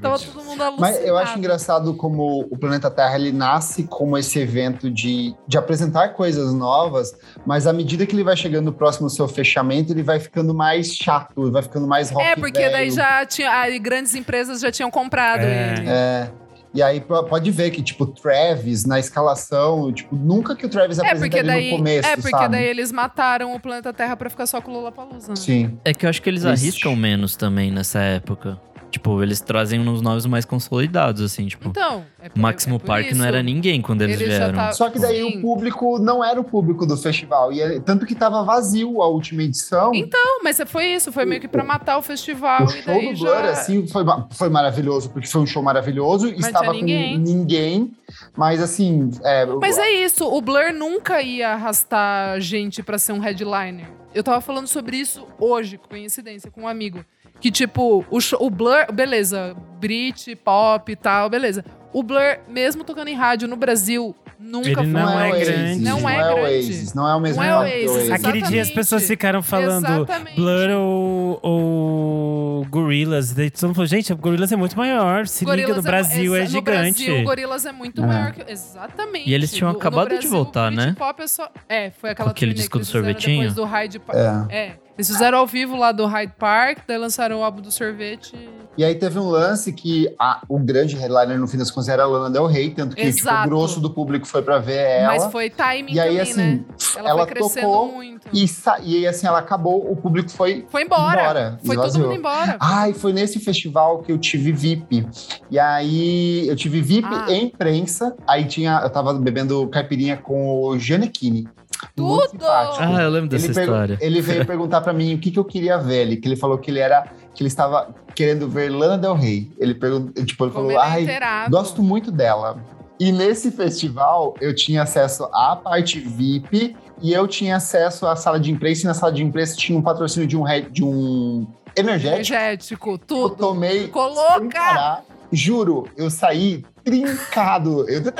Tava todo mundo alucinado. Mas eu acho engraçado como o Planeta Terra ele nasce como esse evento de, de apresentar coisas novas, mas à medida que ele vai chegando próximo ao seu fechamento, ele vai ficando mais chato, vai ficando mais rock É, porque velho. daí já tinha. Aí grandes empresas já tinham comprado É. ele. É. E aí pode ver que, tipo, Travis, na escalação, tipo, nunca que o Travis É, apresenta porque ele daí. no começo, é, porque sabe? daí eles mataram o planeta Terra pra ficar só com o Lollapalooza. né? Sim. É que eu acho que eles Eles- arriscam menos também nessa época. Tipo, eles trazem uns nomes mais consolidados, assim, tipo. Então. É por, Máximo é Park isso. não era ninguém quando eles Ele já vieram. tá- Só que daí Sim. o público não era o público do festival. E é- tanto que tava vazio a última edição. Não, mas foi isso. Foi meio que pra matar o festival. O e show daí do Blur, já... assim, foi, foi maravilhoso, porque foi um show maravilhoso. Mas estava tinha com ninguém. ninguém. Mas assim. É, Mas é isso, o Blur nunca ia arrastar gente pra ser um headliner. Eu tava falando sobre isso hoje, coincidência, com um amigo. Que, tipo, o, show- o Blur, beleza, Brit, pop e tal, beleza. O Blur, mesmo tocando em rádio no Brasil, nunca Ele foi. não não, é é, Oasis, grande. Não é o grande. Oasis, não é o mesmo Não é Oasis, Oasis. Aquele dia as pessoas ficaram falando Exatamente. Blur ou, ou Gorillaz. Daí todo mundo falou, gente, o Gorillaz é muito maior. Se liga, Gorillaz no Brasil é, gigante. No Brasil, o Gorillaz é muito É. maior que. Exatamente. E eles tinham No- no acabado de Brasil, voltar, o né? Britpop é só. É, foi aquela aquele disco que do sorvetinho? Depois do Hyde Park. É. É. Eles fizeram ao vivo lá do Hyde Park, daí lançaram o álbum do sorvete. E aí teve um lance que a- o grande headliner no fim das contas era a Lana Del Rey, tanto que tipo, o grosso do público foi pra ver ela. Mas foi timing e aí, também, assim, né? Ela, ela tocou muito. E, e aí, assim, ela acabou, o público foi Foi embora. embora, foi todo esvaziou. mundo embora. Ai, foi nesse festival que eu tive VIP. E aí, eu tive VIP Ah. em prensa. Aí tinha, eu tava bebendo caipirinha com o Janequine. Tudo! Ah, eu lembro dessa Ele, história. ele veio perguntar pra mim o que, que eu queria ver. Ele, que ele falou que ele era que ele estava querendo ver Lana Del Rey. Ele perguntou, tipo, ele Como falou: "Ai, gosto muito dela". E nesse festival eu tinha acesso à parte VIP e eu tinha acesso à sala de imprensa e na sala de imprensa tinha um patrocínio de um de um energético. Energético, Eu tudo. tomei Ficou sem louca! parar. Juro, eu saí trincado. Eu...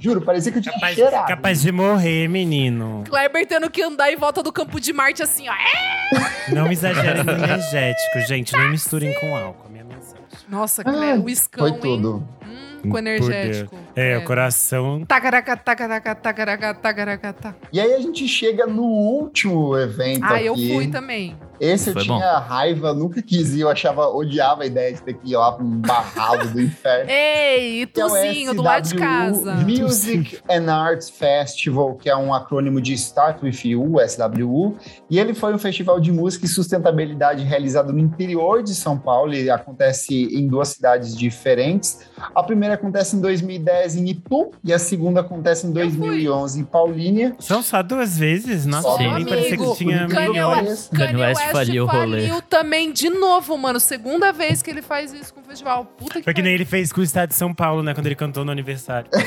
Juro, parecia que eu tinha Capaz, cheirado. capaz de morrer, menino. Kleber tendo que andar em volta do campo de Marte assim, ó. É! Não exagerem no energético, gente. Não misturem com álcool. a Minha mensagem. Nossa, Ah, Kleber, o iscão, Foi tudo. Hum, com energético. É, o É. coração. Tacaraca, tacaraca, tacaraca, tacaraca, tá. E aí a gente chega no último evento Ah, aqui. eu fui também. Esse eu Foi tinha raiva, nunca quis ir. Eu achava, odiava a ideia de ter que ir lá pra um barrado do inferno. Ei, que é o Tuzinho, do lado de casa. Music and Arts Festival, que é um acrônimo de Start With You, SWU. E ele foi um festival de música e sustentabilidade realizado no interior de São Paulo. Ele acontece em duas cidades diferentes. A primeira acontece em 2010 em Itu e a segunda acontece em 2011 em Paulínia. São só duas vezes? Nossa, nem amigo. parecia que tinha milhões. Kanye West faliu o rolê. faliu também de novo, mano. Segunda vez que ele faz isso com o festival. Puta que Foi que nem ele fez com o estado de São Paulo, né? Quando ele cantou no aniversário.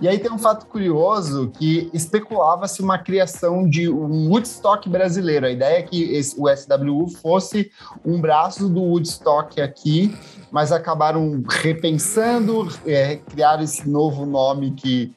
E aí tem um fato curioso que especulava-se uma criação de um Woodstock brasileiro. A ideia é que esse- o SWU fosse um braço do Woodstock aqui, mas acabaram repensando, é, criaram esse novo nome que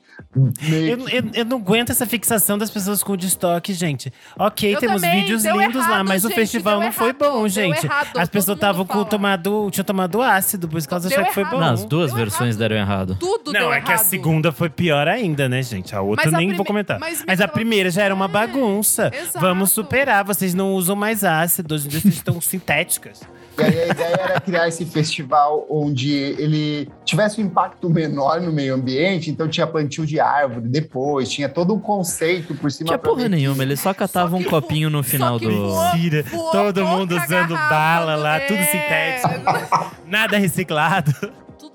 Eu, eu, eu não aguento essa fixação das pessoas com o destoque, gente. Ok, Eu temos também, vídeos deu lindos lá, errado, mas o gente, festival deu não foi errado, bom, deu gente. errado, As pessoas estavam com tomado, tinham tomado ácido, por isso que elas acharam que foi bom. Não, as duas Deu versões errado. deram errado. Tudo Não, deu é que a segunda foi pior ainda, né, gente? A outra Mas a nem prime- vou comentar. mas Mas, a me primeira já era uma É, bagunça. exato. Vamos superar. Vocês não usam mais ácido. Hoje em dia vocês estão sintéticas. E aí a ideia era criar esse festival onde ele tivesse um impacto menor no meio ambiente, então tinha plantio de árvore depois, tinha todo um conceito por cima Tinha porra nenhuma, eles só catavam um copinho no final do. Tira. Voou Todo mundo usando bala lá, tudo É. sintético. Nada reciclado.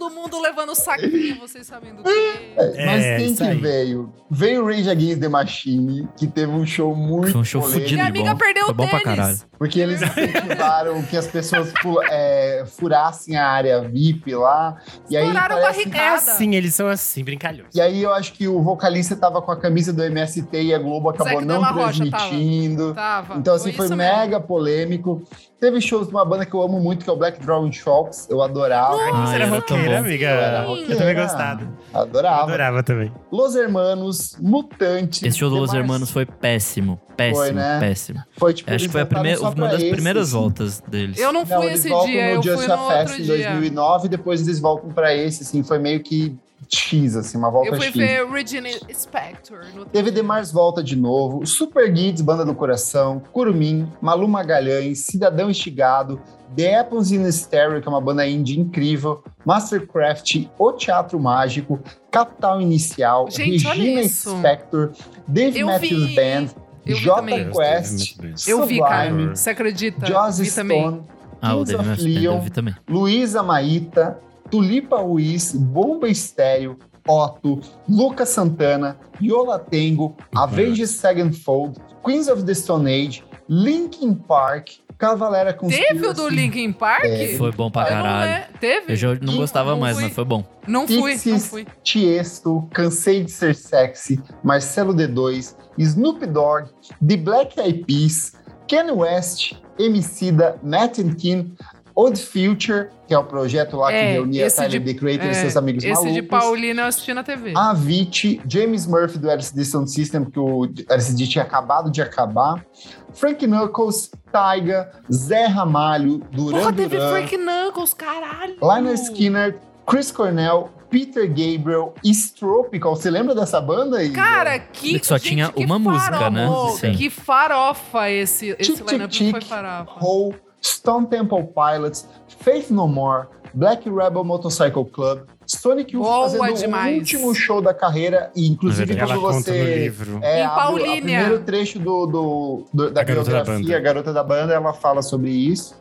Todo mundo levando saquinho, vocês sabem do quê. Mas É, quem isso que aí. veio? Veio o Rage Against the Machine, que teve um show muito Foi um show polêmico, fudido Minha amiga bom. perdeu Foi o bom pra tênis. caralho. Porque eles incentivaram que as pessoas é, furassem a área VIP lá. E aí Furaram parece barricada. Assim, eles são assim, brincalhões. E aí eu acho que o vocalista tava com a camisa do MST e a Globo acabou Zac não Rocha tava. transmitindo. Tava. Então, assim, foi, mesmo. mega polêmico. Teve shows de uma banda que eu amo muito, que é o Black Drawing Shocks. Eu adorava. Ah, Você era roqueira, bom. amiga. Eu era Eu roqueira. também gostava. Adorava. Adorava também. Los Hermanos, Mutantes. Esse show do Los. Hermanos foi péssimo. Péssimo, Foi, né? péssimo. Foi, tipo, Acho que foi primeira, uma das esse, primeiras assim. voltas deles. Eu não Não, fui eles esse voltam dia, no eu fui Just no a Fest outro em dia. 2009, depois eles voltam pra esse, assim, foi meio que X, assim, uma volta Eu fui X. ver Regina Spector. no Teve. Demars Volta de novo, Super Guides, Banda do Coração, Curumim, Malu Magalhães, Cidadão Instigado, The Apples in Stereo, que é uma banda indie incrível, Mastercraft, O Teatro Mágico, Capital Inicial, Gente, Regina. Spector, Dave Eu Matthews vi. Band, Eu vi J também. Quest, Eu vi, cara. Você acredita? Joss também. Stone, Ah, o Kings David of Leon, também. Luísa Maíta, Tulipa Ruiz, Bomba Estéreo, Otto, Lucas Santana, Yola Tengo, Avenged Sevenfold, Queens of the Stone Age, Linkin Park, Cavalera Conspiracy. Teve o do Linkin Park? É. Foi bom pra Eu não caralho. le- Teve? Eu já não gostava não mais, fui. mas foi bom. Não fui, não Pixies, fui. Tiesto, Cansei de Ser Sexy, Marcelo D2, Snoop Dogg, The Black Eyed Peas, Kanye West, Emicida, Matt and Kim, Old Future, que é o projeto lá que É, reunia esse Tyler, de- The Creator e É, seus amigos Esse malucos. de Paulina eu assisti na TV. Ah, Avicii, James Murphy do LCD Sound System, que o LCD tinha acabado de acabar. Frank Knuckles, Taiga, Zé Ramalho, Duran Porra, teve Duran, Frank Knuckles, caralho. Lionel Skinner, Chris Cornell, Peter Gabriel, Stropical. Você lembra dessa banda aí? Cara, que. Que só gente, tinha que uma música, né? farofa, Sim. Que farofa esse, esse Tic lineup foi farofa. Hole, Stone Temple Pilots, Faith No More, Black Rebel Motorcycle Club, Sonic Youth Boa fazendo demais. o último show da carreira, e inclusive Ela quando você livro. é, Em abre o- primeiro trecho do, do- do- da A garota da biografia, a garota da banda, ela fala sobre isso.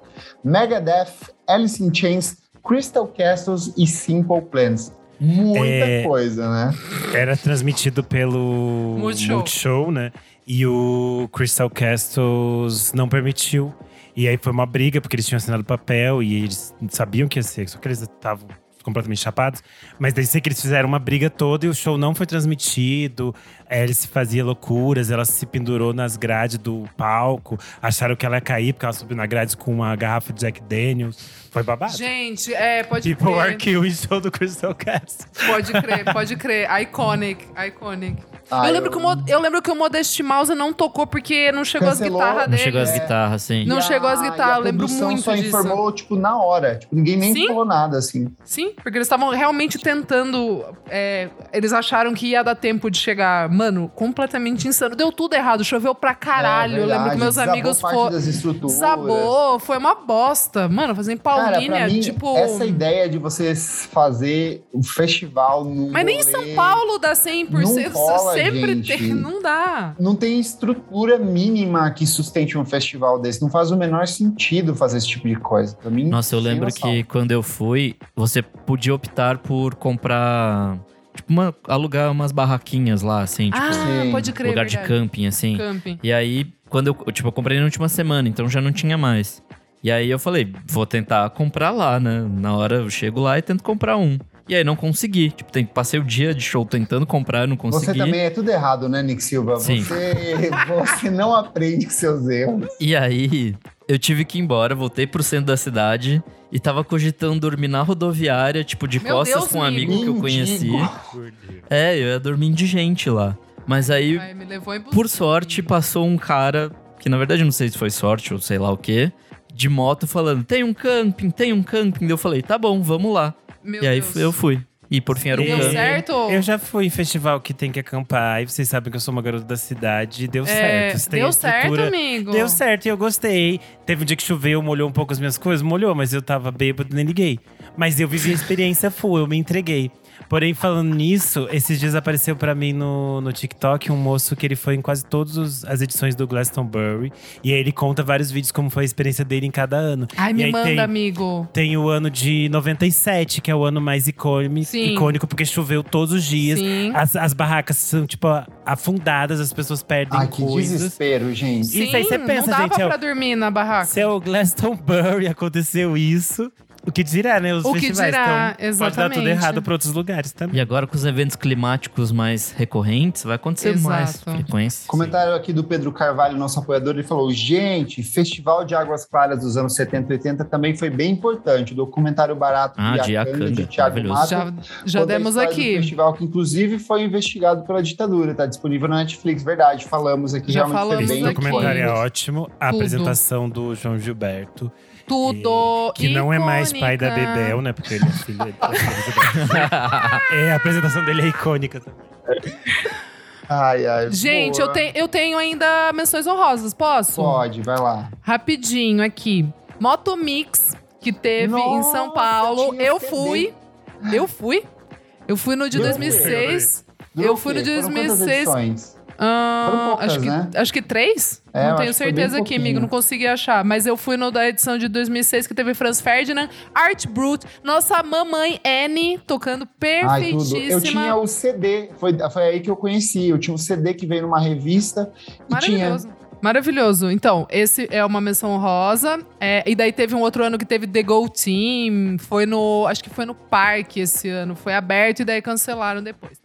Megadeth, Alice in Chains, Crystal Castles e Simple Plans. Muita É, coisa, né? Era transmitido pelo Multishow. Multishow, né? E o Crystal Castles não permitiu. E aí foi uma briga, porque eles tinham assinado papel e eles sabiam que ia ser, só que eles estavam completamente chapados. Mas daí sei que eles fizeram uma briga toda e o show não foi transmitido. A Alice fazia loucuras, ela se pendurou nas grades do palco. Acharam que ela ia cair porque ela subiu na grade com uma garrafa de Jack Daniels. Foi babado. Gente, é, pode People crer. are killing show do Crystal Castles. Pode crer, pode crer. Iconic, iconic. Ah, eu, lembro Que o, eu lembro que o Modest Mouse não tocou porque não chegou Cancelou. as guitarras Não dele. chegou as É. guitarras, assim. Não E chegou a- as guitarras, a eu lembro muito só disso. informou, tipo, na hora. Tipo, ninguém nem Sim. falou nada, assim. Sim, porque eles estavam realmente tentando. é, eles acharam que ia dar tempo de chegar. Mano, completamente insano. Deu tudo errado, choveu pra caralho. É eu lembro que verdade, meus amigos foram. das estruturas. Desabou, foi uma bosta. Mano, fazer em Cara, Paulínia, pra mim, tipo. essa ideia de você fazer um festival no Mas nem em São Paulo dá 100%. Não rola, sempre gente. tem. Não dá. Não tem estrutura mínima que sustente um festival desse. Não faz o menor sentido fazer esse tipo de coisa. Pra mim, Nossa, eu lembro noção. que quando eu fui, você podia optar por comprar. Tipo, uma- alugar umas barraquinhas lá, assim, tipo, ah, sim, pode crer. lugar de verdade. camping, assim. Camping. E aí, quando eu, tipo, eu comprei na última semana, então já não tinha mais. E aí eu falei, vou tentar comprar lá, né? Na hora eu chego lá e tento comprar um. E aí não consegui. Tipo, tem, passei o dia de show tentando comprar, não consegui. Você também é tudo errado, né, Nick Silva? Sim. Você, você não aprende com seus erros. E aí, eu tive que ir embora, voltei pro centro da cidade e tava cogitando dormir na rodoviária, tipo, de Meu costas Deus, com um amigo que eu conheci. É, eu ia dormir indigente lá. Mas aí, Ai, me levou em por sorte, passou um cara, que na verdade eu não sei se foi sorte ou sei lá o quê, de moto falando: tem um camping, tem um camping. Eu falei: tá bom, vamos lá. Meu e aí Deus. eu fui. E por fim era um Deu camping. certo? Eu já fui em festival que tem que acampar. E vocês sabem que eu sou uma garota da cidade. Deu É, certo. Deu certo, amigo. Deu certo e eu gostei. Teve um dia que choveu, molhou um pouco as minhas coisas. Molhou, mas eu tava bêbado e nem liguei. Mas eu vivi a experiência full, eu me entreguei. Porém, falando nisso, esses dias apareceu pra mim no, no TikTok um moço que ele foi em quase todas as edições do Glastonbury. E aí ele conta vários vídeos como foi a experiência dele em cada ano. Ai, E me aí manda, tem- amigo. Tem o ano de 97, que é o ano mais icônico, Sim. icônico porque choveu todos os dias. Sim. As, as barracas são, tipo, afundadas, as pessoas perdem Ai, que coisas. desespero, gente. Sim. Isso aí você pensa, não dava gente, é o- pra dormir na barraca. Se é o Glastonbury aconteceu isso, o que dirá, né? Os O que festivais. dirá, então, pode dar tudo exatamente. errado pra outros lugares também. E agora com os eventos climáticos mais recorrentes, vai acontecer Exato. mais frequência. Comentário aqui do Pedro Carvalho, nosso apoiador, ele falou: gente, Festival de Águas Claras dos anos 70 e 80 também foi bem importante. O documentário barato Ah, de Iacanga, de Thiago. Mato. Já, já demos aqui. festival que, inclusive, foi investigado pela ditadura. Está disponível na Netflix, verdade. Falamos aqui, Já realmente falamos foi bem aqui. documentário é ótimo. A Tudo. apresentação do João Gilberto. Tudo. Que não é mais pai da icônica. Bebel, né? Porque ele é filho dele. é, a apresentação dele é icônica também. Ai, ai. Gente, eu, te, eu tenho ainda menções honrosas, posso? Pode, vai lá. Rapidinho aqui. Motomix, que teve em São Nossa, Paulo. Eu CD. fui. Eu fui. Eu fui no de Durou 2006. Durou Eu fui no de Foram quantas 2006. Ah, poucas, acho, que, né? acho que três? É, não tenho certeza aqui, amigo. Não consegui achar. Mas eu fui no da edição de 2006, que teve Franz Ferdinand, Art Brut, nossa mamãe Anne, tocando Ai, perfeitíssima. Eu tinha o CD, foi, foi aí que eu conheci. Eu tinha um CD que veio numa revista e tinha. Maravilhoso. Maravilhoso. Então, esse é uma menção rosa. É, e daí teve um outro ano que teve The Go Team. Foi no. Acho que foi no parque esse ano. Foi aberto e daí cancelaram depois.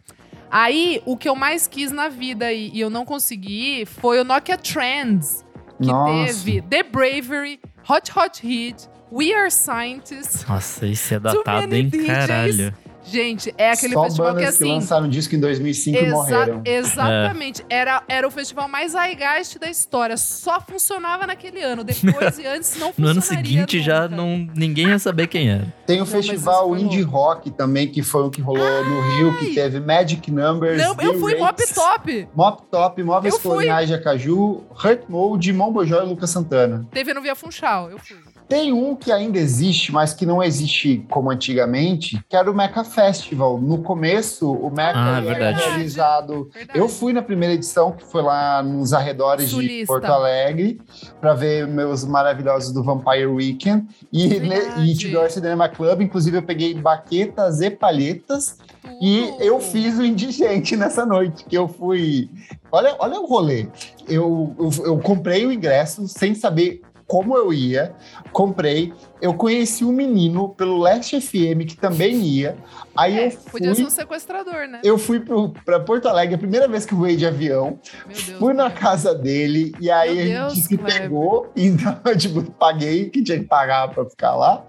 Aí, o que eu mais quis na vida e, e eu não consegui foi o Nokia Trends. Que Nossa. teve The Bravery, Hot Hot Hit, We Are Scientists. Nossa, isso é datado, hein? DJs. Caralho. Gente, é aquele Só festival que bandas que, assim. lançaram disco em 2005 e Exa- morreram. Exatamente. Era, era o festival mais zeitgeist da história. Só funcionava naquele ano. Depois e antes não No funcionaria ano seguinte já nunca. não, ninguém ia saber quem era. Tem o Não, festival Indie Rock também, que foi o que rolou no Rio, que teve Magic Numbers. Não, eu fui mop top. Mop Top, Móveis. Coloniais de Acaju, Hurt Mode, Mombojó e Lucas Santana. Teve no Via Funchal. Eu fui. Tem um que ainda existe, mas que não existe como antigamente, que era o Meca Festival. No começo, o Meca Ah, era verdade. realizado. Verdade. Eu fui na primeira edição, que foi lá nos arredores de Sulista. Porto Alegre, para ver meus maravilhosos do Vampire Weekend. E, ne- e Tidor Cinema Club, inclusive eu peguei baquetas e palhetas. E Tudo. eu fiz o indigente nessa noite, que eu fui. Olha, olha o rolê. Eu, eu, eu comprei o ingresso sem saber como eu ia, comprei. Eu conheci um menino pelo Leste FM que também ia. Aí É, eu podia ser fui. um sequestrador, né? Eu fui para Porto Alegre, a primeira vez que eu voei de avião. Meu Deus. Fui na casa dele e aí Meu a Deus, gente se Kleber. pegou, então eu tipo, paguei que tinha que pagar pra ficar lá.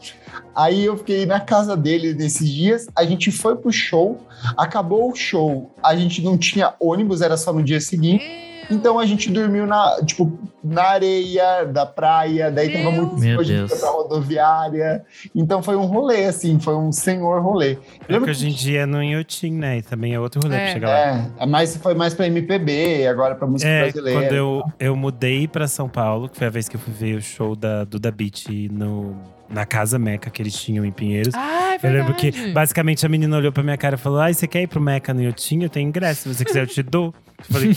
Aí eu fiquei na casa dele nesses dias, a gente foi pro show, acabou o show, a gente não tinha ônibus, era só no dia seguinte. Meu. Então a gente dormiu na, tipo, na areia da praia, daí tava Meu muito Meu a gente Deus. foi pra rodoviária. Então foi um rolê, assim, foi um senhor rolê. É Lembra que hoje em dia é no Inhotim, né? E também é outro rolê É. pra chegar lá. É, mas foi mais pra MPB, agora pra música É, brasileira. quando eu, eu mudei pra São Paulo, que foi a vez que eu fui ver o show da Duda Beat no, na Casa Meca que eles tinham em Pinheiros. Ah, é eu lembro que, basicamente, a menina olhou pra minha cara e falou: Ai, você quer ir pro Meca no Iotim? Eu tenho ingresso. Se você quiser, eu te dou. Eu falei.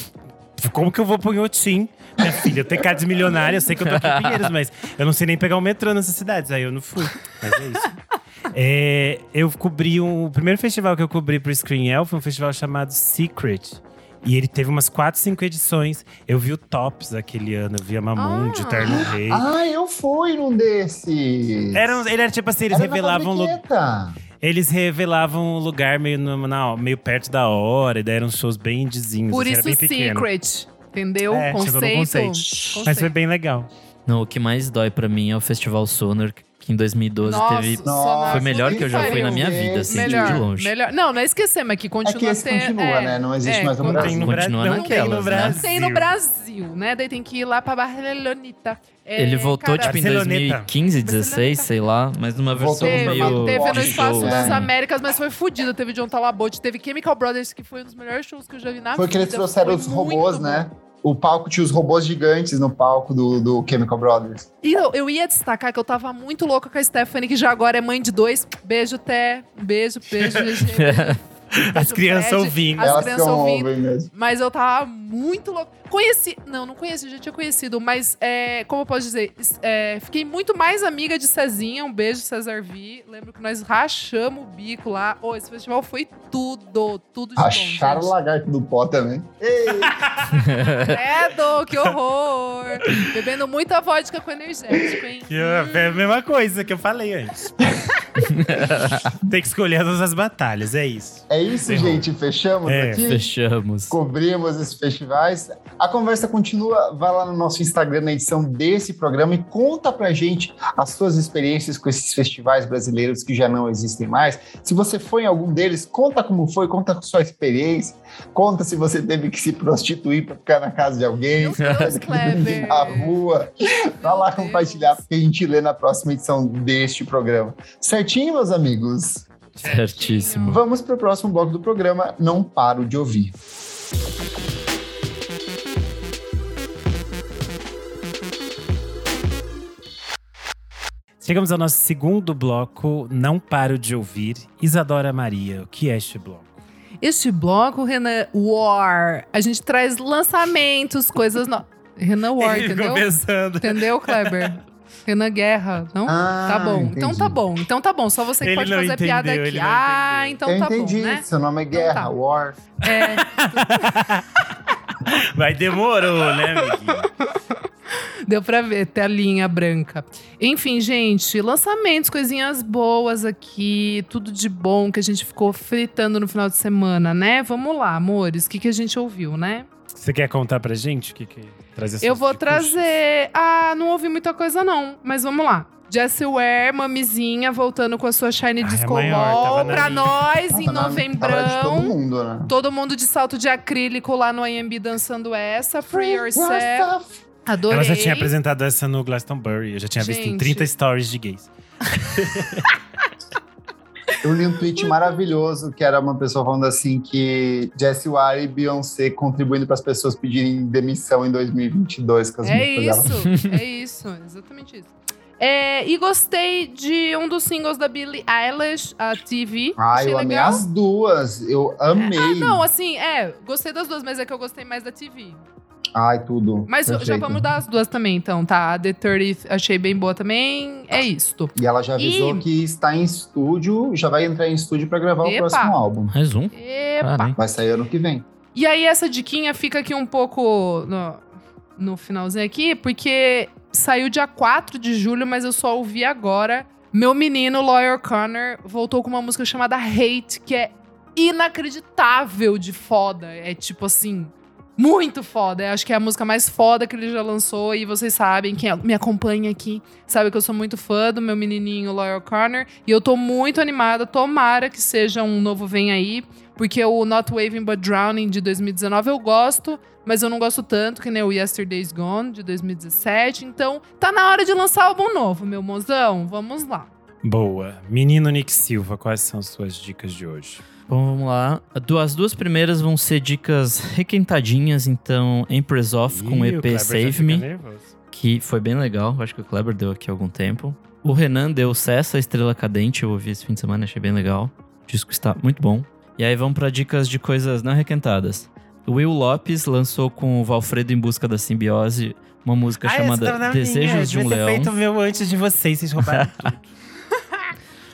Como que eu vou pro Iotim? Minha filha, eu tenho cara de milionária, eu sei que eu tô aqui em Pinheiros, mas eu não sei nem pegar o metrô nessas cidades. Aí eu não fui. Mas é isso. É, eu cobri um. O primeiro festival que eu cobri pro Screen Elf foi um festival chamado Secret. E ele teve umas 4, 5 edições. Eu vi o Tops aquele ano, eu vi a Mamundi, Ah. o Terno Rei. Ah, eu fui num desses. Era, ele era tipo assim, eles Era na revelavam. Fabriqueta. Eles revelavam um lugar meio, no- na- meio perto da hora, e daí eram shows bem indizinhos. Por assim, isso, era bem pequeno. Secret. Entendeu? É, conceito. conceito. Mas foi bem legal. Não, o que mais dói pra mim é o Festival Sonar, que em 2012 Nossa, teve. Nossa, Foi melhor que eu já fui na minha vida, assim, de- melhor, de longe. melhor. Não, não é esquecer, mas que É continua que esse ter- continua, é, né? Não existe é, mais no Não Brasil. tem no, Bra Continua não tem no naquelas, né? Brasil. Tem no Brasil, né? Daí tem que ir lá pra Barcelonita. É, Ele voltou, cara, tipo, em Barceloneta. 2015, 16, sei lá, mas numa versão Teve, meio. teve no Show, Espaço né? das Américas, mas foi fudido. Teve John Talabote, teve Chemical Brothers, que foi um dos melhores shows que eu já vi na Foi vida. que eles trouxeram Foi os robôs, bom. né? O palco tinha os robôs gigantes no palco do, do Chemical Brothers. E eu, eu ia destacar que eu tava muito louca com a Stephanie, que já agora é mãe de dois. Beijo, Té. Beijo, beijo, GG. Beijo, As crianças ouvindo. As Elas crianças são ouvindo. Mas eu tava muito louca. Conheci. Não, não conheci, já tinha conhecido, mas é, como eu posso dizer? é, fiquei muito mais amiga de Cezinha. Um beijo, Cesar Vi. Lembro que nós rachamos o bico lá. Ô, esse festival foi tudo, tudo de Acharam o bom. gente. lagarto do pó também. Ei, Credo, que horror! Bebendo muita vodka com energético, hein? Que É a mesma coisa que eu falei antes. Tem que escolher todas as batalhas, é isso. é isso, gente. Fechamos É, aqui. Fechamos. Cobrimos esses festivais. A conversa continua. Vai lá no nosso Instagram na edição desse programa e conta pra gente as suas experiências com esses festivais brasileiros que já não existem mais. Se você foi em algum deles, conta como foi, conta a sua experiência. Conta se você teve que se prostituir pra ficar na casa de alguém. Deus, na rua. Vai lá compartilhar, porque a gente lê na próxima edição deste programa. Certinho, meus amigos? Certíssimo. Vamos para o próximo bloco do programa. Não paro de ouvir. Chegamos ao nosso segundo bloco, Não Paro de Ouvir. Isadora Maria, o que é este bloco? Este bloco, Renan War, a gente traz lançamentos, coisas no... Renan War, Ele entendeu? pensando. Entendeu, Kleber? Renan Guerra, não? Ah, tá bom. entendi. Então tá bom. Então tá bom. Só você que Ele pode não fazer piada entendeu, aqui. ele não Ah, entendeu. então Eu tá entendi. bom, né? Seu nome é Guerra, tá. War. É, Mas demorou, né, amiguinho? Deu pra ver, telinha branca. Enfim, gente, lançamentos, coisinhas boas aqui, tudo de bom que a gente ficou fritando no final de semana, né? Vamos lá, amores, o que, que a gente ouviu, né? Você quer contar pra gente o que, que trazer Eu vou trazer. Ah, não ouvi muita coisa, não, mas vamos lá. Jessie Ware, mamizinha, voltando com a sua Shine Ai, a Disco maior, Ball tava na pra nós Tava em novembrão. todo mundo, né? Todo mundo de salto de acrílico lá no IMB dançando essa. Free Yourself. Adorei. Ela já tinha apresentado essa no Glastonbury. Eu já tinha visto em Gente. 30 stories de gays. Eu li um tweet maravilhoso que era uma pessoa falando assim que Jessie Ware e Beyoncé contribuindo para as pessoas pedirem demissão em 2022 com as É músicas dela. isso, é isso, exatamente isso. É, e gostei de um dos singles da Billie Eilish, a TV. Ah, Achei eu amei legal. as duas. Eu amei. Ah, não, assim, é, gostei das duas, mas é que eu gostei mais da TV. Ai, tudo. Mas já Perfeito. vamos dar as duas também, então, tá? A The 30 achei bem boa também. É isto. E ela já avisou E- que está em estúdio, já vai entrar em estúdio para gravar Epa. o próximo álbum. Mais um? Epa! Vai sair ano que vem. E aí, essa diquinha fica aqui um pouco no, no finalzinho aqui, porque saiu dia 4 de julho, mas eu só ouvi agora. Meu menino, Lawyer Connor, voltou com uma música chamada Hate, que é inacreditável de foda. É tipo assim, muito foda. Eu acho que é a música mais foda que ele já lançou. E vocês sabem, quem me acompanha aqui, sabe que eu sou muito fã do meu menininho, Lawyer Connor. E eu tô muito animada. Tomara que seja um novo Vem Aí. Porque o Not Waving But Drowning de 2019 eu gosto, mas eu não gosto tanto que nem o Yesterday's Gone de 2017. Então, tá na hora de lançar álbum novo, meu mozão. Vamos lá. Boa. Menino Nick Silva, quais são suas dicas de hoje? Bom, vamos lá. As duas primeiras vão ser dicas requentadinhas, então Empress Off com o Ih, EP Kleber já Save Me, que foi bem legal. Acho que o Kleber deu aqui há algum tempo. O Renan deu Cessa, Estrela Cadente, eu ouvi esse fim de semana, achei bem legal. O disco está muito bom. E aí vamos para dicas de coisas não requentadas. O Will Lopes lançou com o Valfredo em busca da simbiose uma música Ah, chamada minha. Desejos de um Leão. feito o meu antes de vocês, vocês roubaram tudo.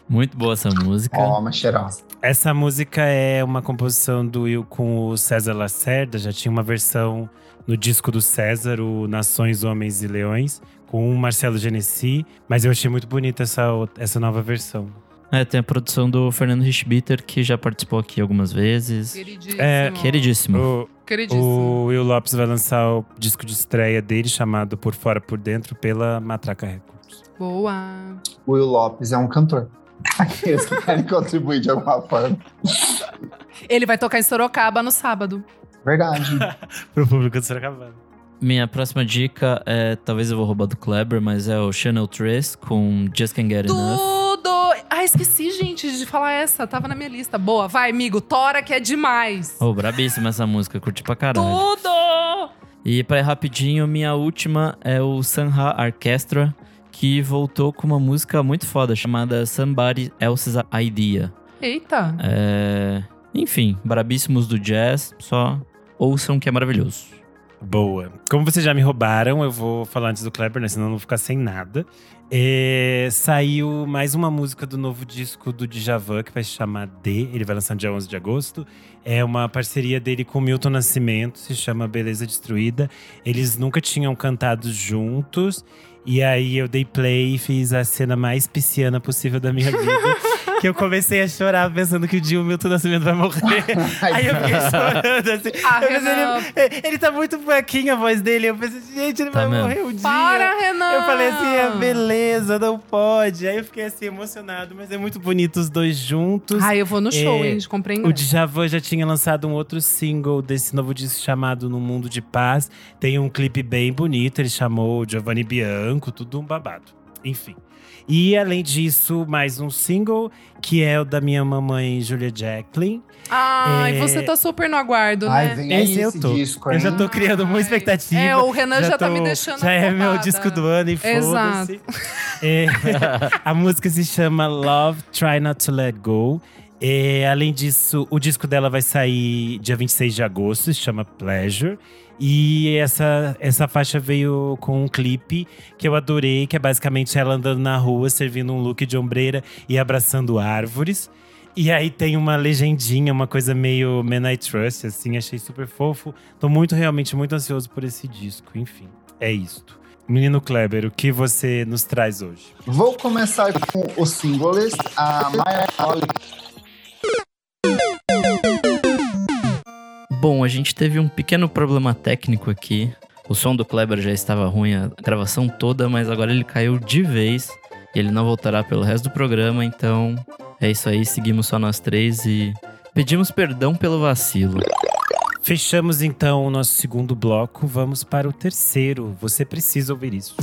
Muito boa essa música. Ó, uma cheirosa. Essa música é uma composição do Will com o César Lacerda. Já tinha uma versão no disco do César, o Nações, Homens e Leões, com o Marcelo Genesi. Mas eu achei muito bonita essa, essa nova versão. É, tem a produção do Fernando Richbitter, que já participou aqui algumas vezes. Queridíssimo. É, Queridíssimo. O, Queridíssimo. o Will Lopes vai lançar o disco de estreia dele, chamado Por Fora Por Dentro, pela Matraca Records. Boa. O Will Lopes é um cantor. Aqueles que querem contribuir de alguma forma. Ele vai tocar em Sorocaba no sábado. Verdade. Pro público do Sorocabana. Minha próxima dica é, talvez eu vou roubar do Kleber, mas é o Channel 3 com Just Can't Get Enough. Tudo! Ah, esqueci, gente, de falar essa. Tava na minha lista. Boa, vai, amigo. Tora que é demais. Oh, brabíssima essa música, curti pra caralho. Tudo! E pra ir rapidinho, minha última é o Sanha Orchestra, que voltou com uma música muito foda chamada Somebody Else's Idea. Eita. É... Enfim, brabíssimos do jazz, só ouçam que é maravilhoso. Boa. Como vocês já me roubaram, eu vou falar antes do Kleber, né? Senão eu não vou ficar sem nada. É, saiu mais uma música do novo disco do Djavan, que vai se chamar D. Ele vai lançar no dia 11 de agosto. É uma parceria dele com o Milton Nascimento, se chama Beleza Destruída. Eles nunca tinham cantado juntos. E aí eu dei play e fiz a cena mais pisciana possível da minha vida. Que eu comecei a chorar pensando que o dia o Milton Nascimento vai morrer. aí eu fiquei chorando assim. Ah, Eu pensei, Renan. ele, ele tá muito fraquinho a voz dele. Eu pensei, gente, ele Tá vai mesmo. morrer um dia. Para, Renan! Eu falei assim, é beleza, não pode. Aí eu fiquei assim, emocionado, mas é muito bonito os dois juntos. Ai, eu vou no show, É, hein? De comprei O. Djavan já tinha lançado um outro single desse novo disco chamado No Mundo de Paz. Tem um clipe bem bonito, ele chamou o Giovanni Bianco, tudo um babado. Enfim. E além disso, mais um single, que é o da minha mamãe Julia Jacqueline. Ai, É. você tá super no aguardo, Ai, né? vem aí Esse eu esse tô. disco, Eu já tô criando muita Ai. expectativa. É, o Renan já, tá tô- me deixando Já é meu disco do ano e foda-se. É, a música se chama Love, Try Not to Let Go. É, além disso, o disco dela vai sair dia 26 de agosto, se chama Pleasure. E essa, essa faixa veio com um clipe que eu adorei, que é basicamente ela andando na rua, servindo um look de ombreira e abraçando árvores. E aí tem uma legendinha, uma coisa meio Man I Trust, assim, achei super fofo. Tô muito, realmente, muito ansioso por esse disco. Enfim, é isto. Menino Kleber, o que você nos traz hoje? Vou começar com o singles. A Maya Bom, a gente teve um pequeno problema técnico aqui. O som do Kleber já estava ruim a gravação toda, mas agora ele caiu de vez. E ele não voltará pelo resto do programa, então é isso aí, seguimos só nós três e pedimos perdão pelo vacilo. Fechamos então o nosso segundo bloco, vamos para o terceiro. Você precisa ouvir isso.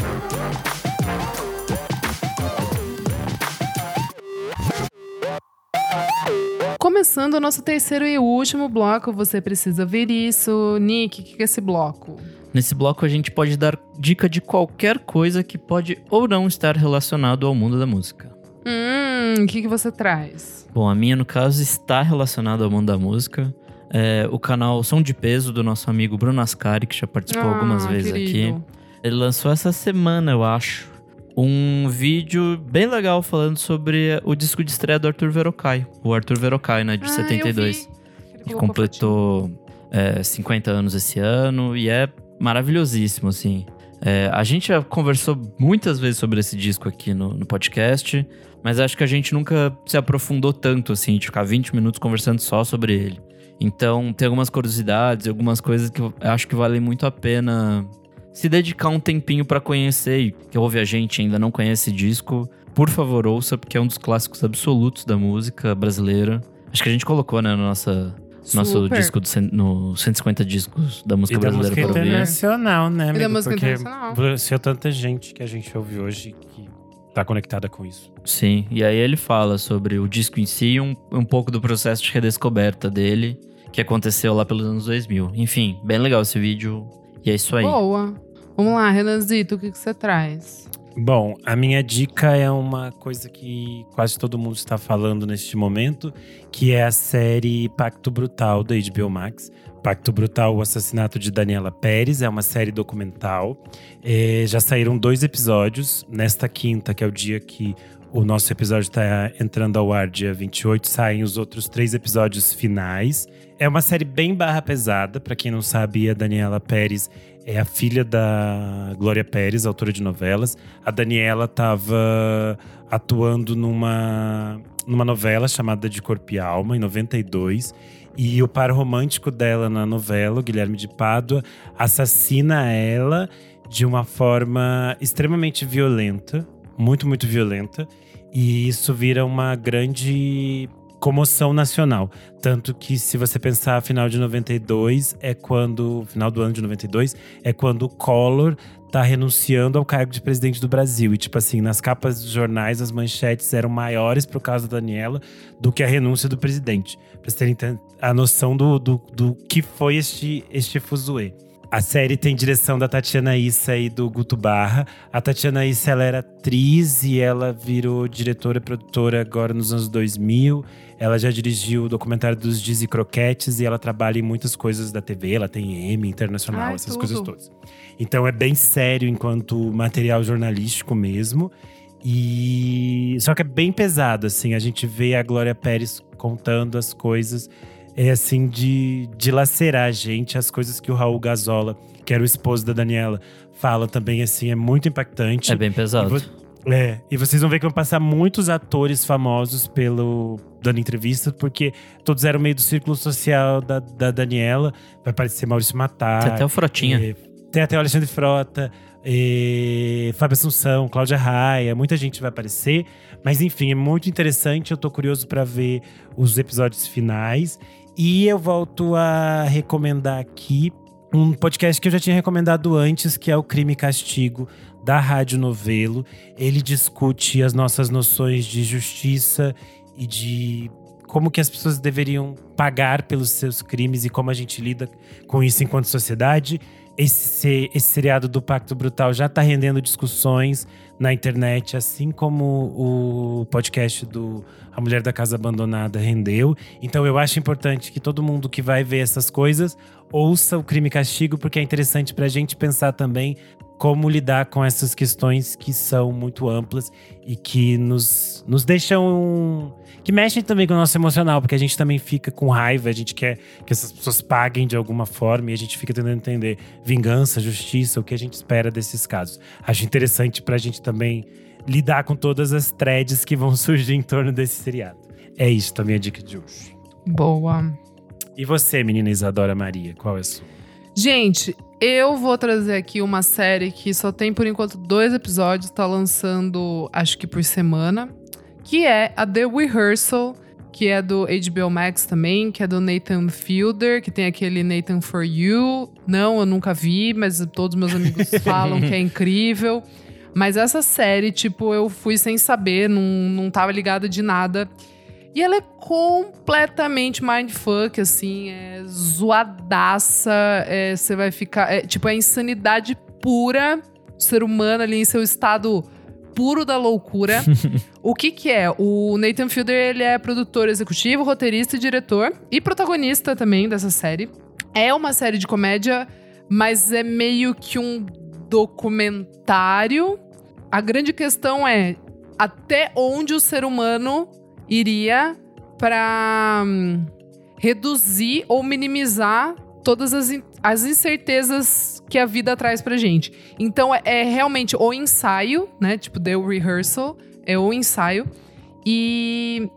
Começando o nosso terceiro e último bloco, você precisa ver isso. Nick, o que é esse bloco? Nesse bloco a gente pode dar dica de qualquer coisa que pode ou não estar relacionado ao mundo da música. Hum, o que, que você traz? Bom, a minha, no caso, está relacionada ao mundo da música. É, o canal Som de Peso do nosso amigo Bruno Ascari, que já participou Ah, algumas vezes querido. aqui. Ele lançou essa semana, eu acho, um vídeo bem legal falando sobre o disco de estreia do Arthur Verocai. O Arthur Verocai, né, de Ah, 72. eu vi. Ele que completou é, 50 anos esse ano e é maravilhosíssimo, assim. É, a gente já conversou muitas vezes sobre esse disco aqui no, no podcast, mas acho que a gente nunca se aprofundou tanto, assim, de ficar 20 minutos conversando só sobre ele. Então, tem algumas curiosidades, algumas coisas que eu acho que valem muito a pena se dedicar um tempinho pra conhecer. E que ouve a gente e ainda não conhece esse disco, por favor, ouça, porque é um dos clássicos absolutos da música brasileira. Acho que a gente colocou, né, no nossa, nosso Super. disco do, no 150 discos da música E da brasileira música para ouvir. internacional, né, amigo? da música Porque internacional. influenciou tanta gente que a gente ouve hoje que tá conectada com isso. Sim, e aí ele fala sobre o disco em si e um, um pouco do processo de redescoberta dele, que aconteceu lá pelos anos 2000. Enfim, bem legal esse vídeo. E é isso aí. Boa. Vamos lá, Renanzito, o que, que você traz? Bom, a minha dica é uma coisa que quase todo mundo está falando neste momento, que é a série Pacto Brutal da HBO Max. Pacto Brutal, o assassinato de Daniela Pérez, é uma série documental. É, já saíram dois episódios. Nesta quinta, que é o dia que o nosso episódio está entrando ao ar, dia 28, saem os outros três episódios finais. É uma série bem barra pesada. Para quem não sabe, a Daniela Pérez é a filha da Glória Pérez, autora de novelas. A Daniela estava atuando numa, numa novela chamada De Corpo e Alma, em 92. E o par romântico dela na novela, o Guilherme de Pádua, assassina ela de uma forma extremamente violenta, muito, muito violenta. E isso vira uma grande comoção nacional. Tanto que, se você pensar, final de 92 é quando. Final do ano de 92 é quando o Collor tá renunciando ao cargo de presidente do Brasil. E, tipo assim, nas capas dos jornais, as manchetes eram maiores por causa da Daniela do que a renúncia do presidente. Pra vocês terem a noção do, do, do que foi este, este fuzuê. A série tem direção da Tatiana Issa e do Guto Barra. A Tatiana Issa ela era atriz e ela virou diretora e produtora agora nos anos 2000. Ela já dirigiu o documentário dos Dizzy Croquetes e ela trabalha em muitas coisas da TV. Ela tem Emmy internacional, Ai, essas tudo. coisas todas. Então é bem sério enquanto material jornalístico mesmo. E só que é bem pesado assim, a gente vê a Glória Pérez contando as coisas é assim de dilacerar a gente, as coisas que o Raul Gazola, que era o esposo da Daniela, fala também assim, é muito impactante. É bem pesado. E É, e vocês vão ver que vão passar muitos atores famosos pelo dando entrevista, porque todos eram meio do círculo social da, da Daniela. Vai aparecer Maurício Matar. Tem até o Frotinha. é, tem até o Alexandre Frota, é, Fábio Assunção, Cláudia Raia, muita gente vai aparecer. Mas enfim, é muito interessante. Eu tô curioso para ver os episódios finais. E eu volto a recomendar aqui um podcast que eu já tinha recomendado antes, que é o Crime e Castigo, da Rádio Novelo. Ele discute as nossas noções de justiça e de como que as pessoas deveriam pagar pelos seus crimes e como a gente lida com isso enquanto sociedade. Esse, se- esse seriado do Pacto Brutal já está rendendo discussões na internet, assim como o podcast do A Mulher da Casa Abandonada rendeu. Então eu acho importante que todo mundo que vai ver essas coisas ouça o Crime e Castigo, porque é interessante para a gente pensar também como lidar com essas questões que são muito amplas e que nos, nos deixam. que mexem também com o nosso emocional, porque a gente também fica com raiva, a gente quer que essas pessoas paguem de alguma forma e a gente fica tentando entender vingança, justiça, o que a gente espera desses casos. Acho interessante pra gente também lidar com todas as threads que vão surgir em torno desse seriado. É isso também a dica de hoje. Boa. E você, menina Isadora Maria, qual é a sua? Gente, eu vou trazer aqui uma série que só tem por enquanto dois episódios, tá lançando acho que por semana, que é a The Rehearsal, que é do HBO Max também, que é do Nathan Fielder, que tem aquele Nathan For You. Não, eu nunca vi, mas todos meus amigos falam que é incrível. Mas essa série, tipo, eu fui sem saber, não, não tava ligada de nada. E ela é completamente mindfuck, assim, é zoadaça. é, Você vai ficar. É, tipo, é insanidade pura. O ser humano ali em seu estado puro da loucura. o que que é? O Nathan Fielder, ele é produtor executivo, roteirista e diretor. E protagonista também dessa série. É uma série de comédia, mas é meio que um documentário. A grande questão é até onde o ser humano iria para reduzir ou minimizar todas as, as incertezas que a vida traz pra gente. Então é, é realmente o ensaio, né? Tipo, The Rehearsal, é o ensaio. E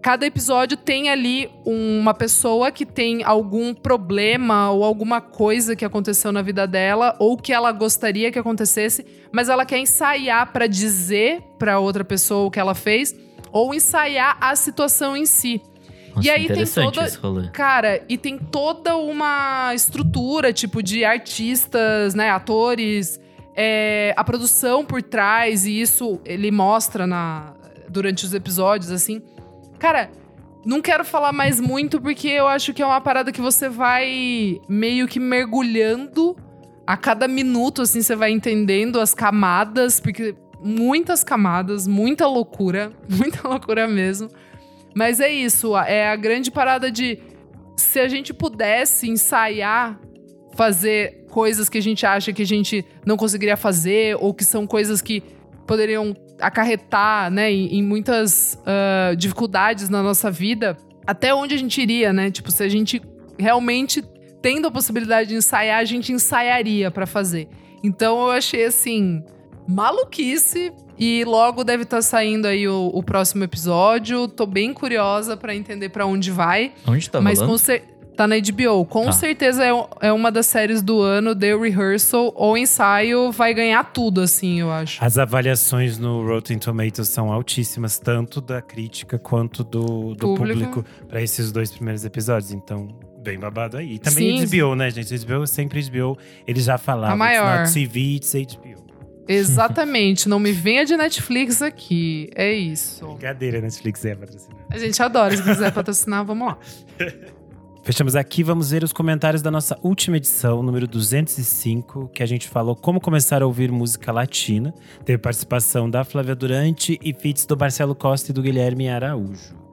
cada episódio tem ali uma pessoa que tem algum problema ou alguma coisa que aconteceu na vida dela ou que ela gostaria que acontecesse, mas ela quer ensaiar pra dizer pra outra pessoa o que ela fez ou ensaiar a situação em si. Nossa, E aí tem toda-. Cara, e tem toda uma estrutura, tipo, de artistas, né, atores, é, a produção por trás, e isso ele mostra na, durante os episódios, assim. Cara, não quero falar mais muito, porque eu acho que é uma parada que você vai meio que mergulhando a cada minuto, assim, você vai entendendo as camadas, porque muitas camadas, muita loucura, muita loucura mesmo. Mas é isso, é a grande parada de se a gente pudesse ensaiar fazer coisas que a gente acha que a gente não conseguiria fazer ou que são coisas que poderiam acarretar, né, em, em muitas ah, dificuldades na nossa vida, até onde a gente iria, né? Tipo, se a gente realmente tendo a possibilidade de ensaiar, a gente ensaiaria pra fazer. Então eu achei assim maluquice e logo deve estar saindo aí o, o próximo episódio. Tô bem curiosa pra entender pra onde vai. Onde tá Mas rolando? com cer- tá na HBO. Com Tá. certeza é, é uma das séries do ano, The Rehearsal ou ensaio, vai ganhar tudo, assim, eu acho. As avaliações no Rotten Tomatoes são altíssimas, tanto da crítica quanto do, do Público. público, pra esses dois primeiros episódios. Então, bem babado aí. E também Sim. HBO, né, gente? HBO é sempre HBO. Eles já falavam. A maior. It's not TV, it's HBO. Exatamente, não me venha de Netflix aqui. É isso. Brincadeira, Netflix é patrocinar. A gente adora, se quiser patrocinar, vamos lá. Fechamos aqui, vamos ver os comentários da nossa última edição, número 205, que a gente falou como começar a ouvir música latina. Teve participação da Flávia Durante e feats do Marcelo Costa e do Guilherme Araújo.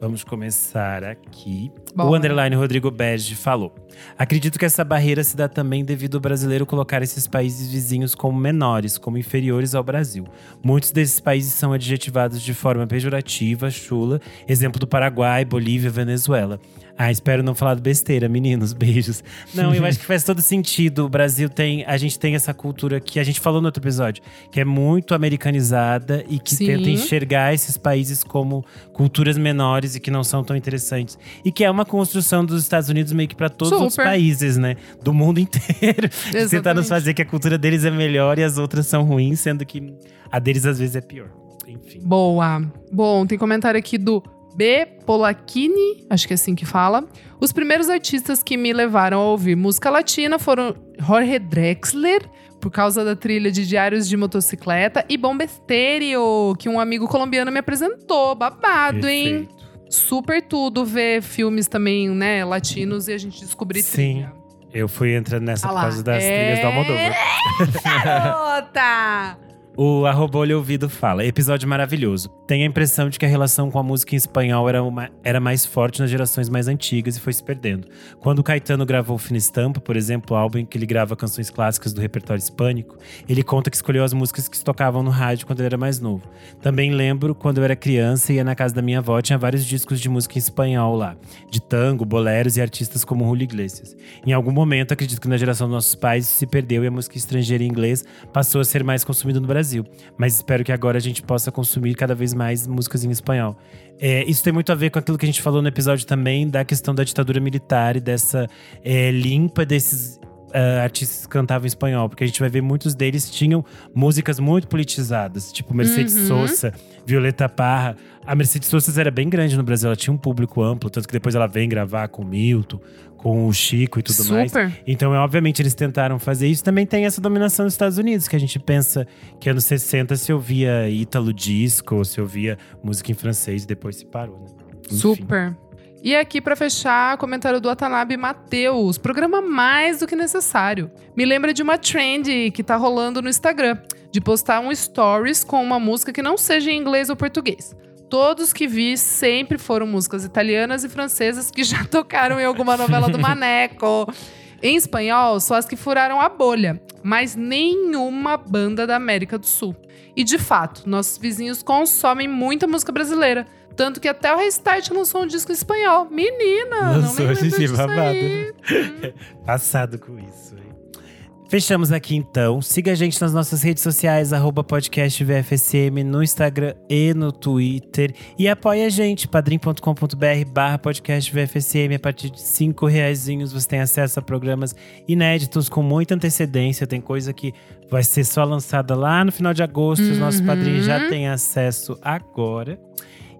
Vamos começar aqui. Bora. O underline Rodrigo Berge falou: Acredito que essa barreira se dá também devido ao brasileiro colocar esses países vizinhos como menores, como inferiores ao Brasil. Muitos desses países são adjetivados de forma pejorativa, chula, exemplo do Paraguai, Bolívia, Venezuela. Ah, espero não falar besteira, meninos, beijos. Não, eu acho que faz todo sentido. O Brasil tem, a gente tem essa cultura que a gente falou no outro episódio, que é muito americanizada e que Sim. tenta enxergar esses países como culturas menores e que não são tão interessantes. E que é uma construção dos Estados Unidos meio que para todos os Super. países, né? Do mundo inteiro. Tentar nos fazer que a cultura deles é melhor e as outras são ruins, sendo que a deles às vezes é pior. Enfim. Boa. Bom, tem comentário aqui do B. Polacchini, acho que é assim que fala. Os primeiros artistas que me levaram a ouvir música latina foram Jorge Drexler, por causa da trilha de Diários de Motocicleta, e Bombesterio, que um amigo colombiano me apresentou. Babado, hein? Perfeito. Super tudo ver filmes também, né, latinos e a gente descobrir Sim. trilha. Eu fui entrando nessa Ah por causa das É. trilhas do Almodóvar. Garota! O arroba olho ouvido fala, episódio maravilhoso. Tenho a impressão de que a relação com a música em espanhol era, uma- era mais forte nas gerações mais antigas e foi se perdendo. Quando o Caetano gravou Fina Estampa, por exemplo, o álbum em que ele grava canções clássicas do repertório hispânico, ele conta que escolheu as músicas que se tocavam no rádio quando ele era mais novo. Também lembro quando eu era criança e ia na casa da minha avó, tinha vários discos de música em espanhol lá, de tango, boleros e artistas como Julio Iglesias. Em algum momento, acredito que na geração dos nossos pais se perdeu e a música estrangeira em inglês passou a ser mais consumida no Brasil. Mas espero que agora a gente possa consumir cada vez mais músicas em espanhol. É, isso tem muito a ver com aquilo que a gente falou no episódio também, da questão da ditadura militar e dessa é, limpa desses uh, artistas cantavam espanhol, porque a gente vai ver muitos deles tinham músicas muito politizadas, tipo Mercedes Uhum. Sosa, Violeta Parra. A Mercedes Sosa era bem grande no Brasil, ela tinha um público amplo, tanto que depois ela vem gravar com o Milton, com o Chico e tudo mais. Super. Então, é, obviamente, eles tentaram fazer isso. Também tem essa dominação dos Estados Unidos, que a gente pensa que anos 60 se ouvia ítalo disco, ou se ouvia música em francês, e depois se parou, né? Enfim. Super. E aqui, pra fechar, comentário do Watanabe Matheus. Programa mais do que necessário. Me lembra de uma trend que tá rolando no Instagram. De postar um stories com uma música que não seja em inglês ou português. Todos que vi sempre foram músicas italianas e francesas que já tocaram em alguma novela do Maneco. Em espanhol, só as que furaram a bolha, mas nenhuma banda da América do Sul. E de fato, nossos vizinhos consomem muita música brasileira. Tanto que até o Restart lançou um disco em espanhol. Menina, Lançou, não me lembro gente, disso babado. aí. Passado com isso, hein? Fechamos aqui então. Siga a gente nas nossas redes sociais, arroba podcast VFSM, no Instagram e no Twitter. E apoie a gente, padrim.com.br barra podcast VFSM. A partir de cinco reaisinhos você tem acesso a programas inéditos com muita antecedência. Tem coisa que vai ser só lançada lá no final de agosto. Os nossos Uhum. padrinhos já têm acesso agora.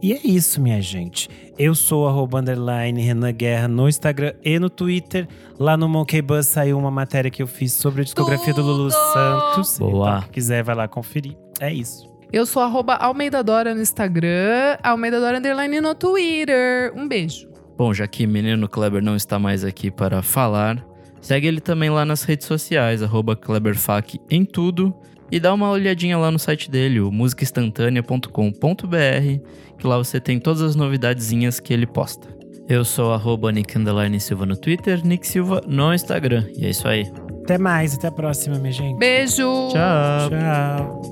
E é isso, minha gente. Eu sou arroba underline Renan Guerra no Instagram e no Twitter. Lá no Monkey Buzz saiu uma matéria que eu fiz sobre a discografia do Lulu Tudo! Santos. Boa. Então, quem quiser, vai lá conferir. É isso. Eu sou arroba Almeida Dora no Instagram, Almeida Dora Underline no Twitter. Um beijo. Bom, já que menino Kleber não está mais aqui para falar, segue ele também lá nas redes sociais, arroba KleberFac em tudo. E dá uma olhadinha lá no site dele, o musicainstantanea.com.br, que lá você tem todas as novidadezinhas que ele posta. Eu sou arroba Nick Silva no Twitter, Nick Silva no Instagram. E é isso aí. Até mais, até a próxima, minha gente. Beijo. Tchau! Tchau.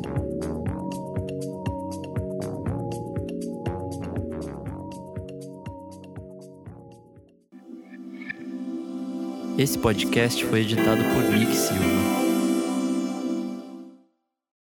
Esse podcast foi editado por Nick Silva.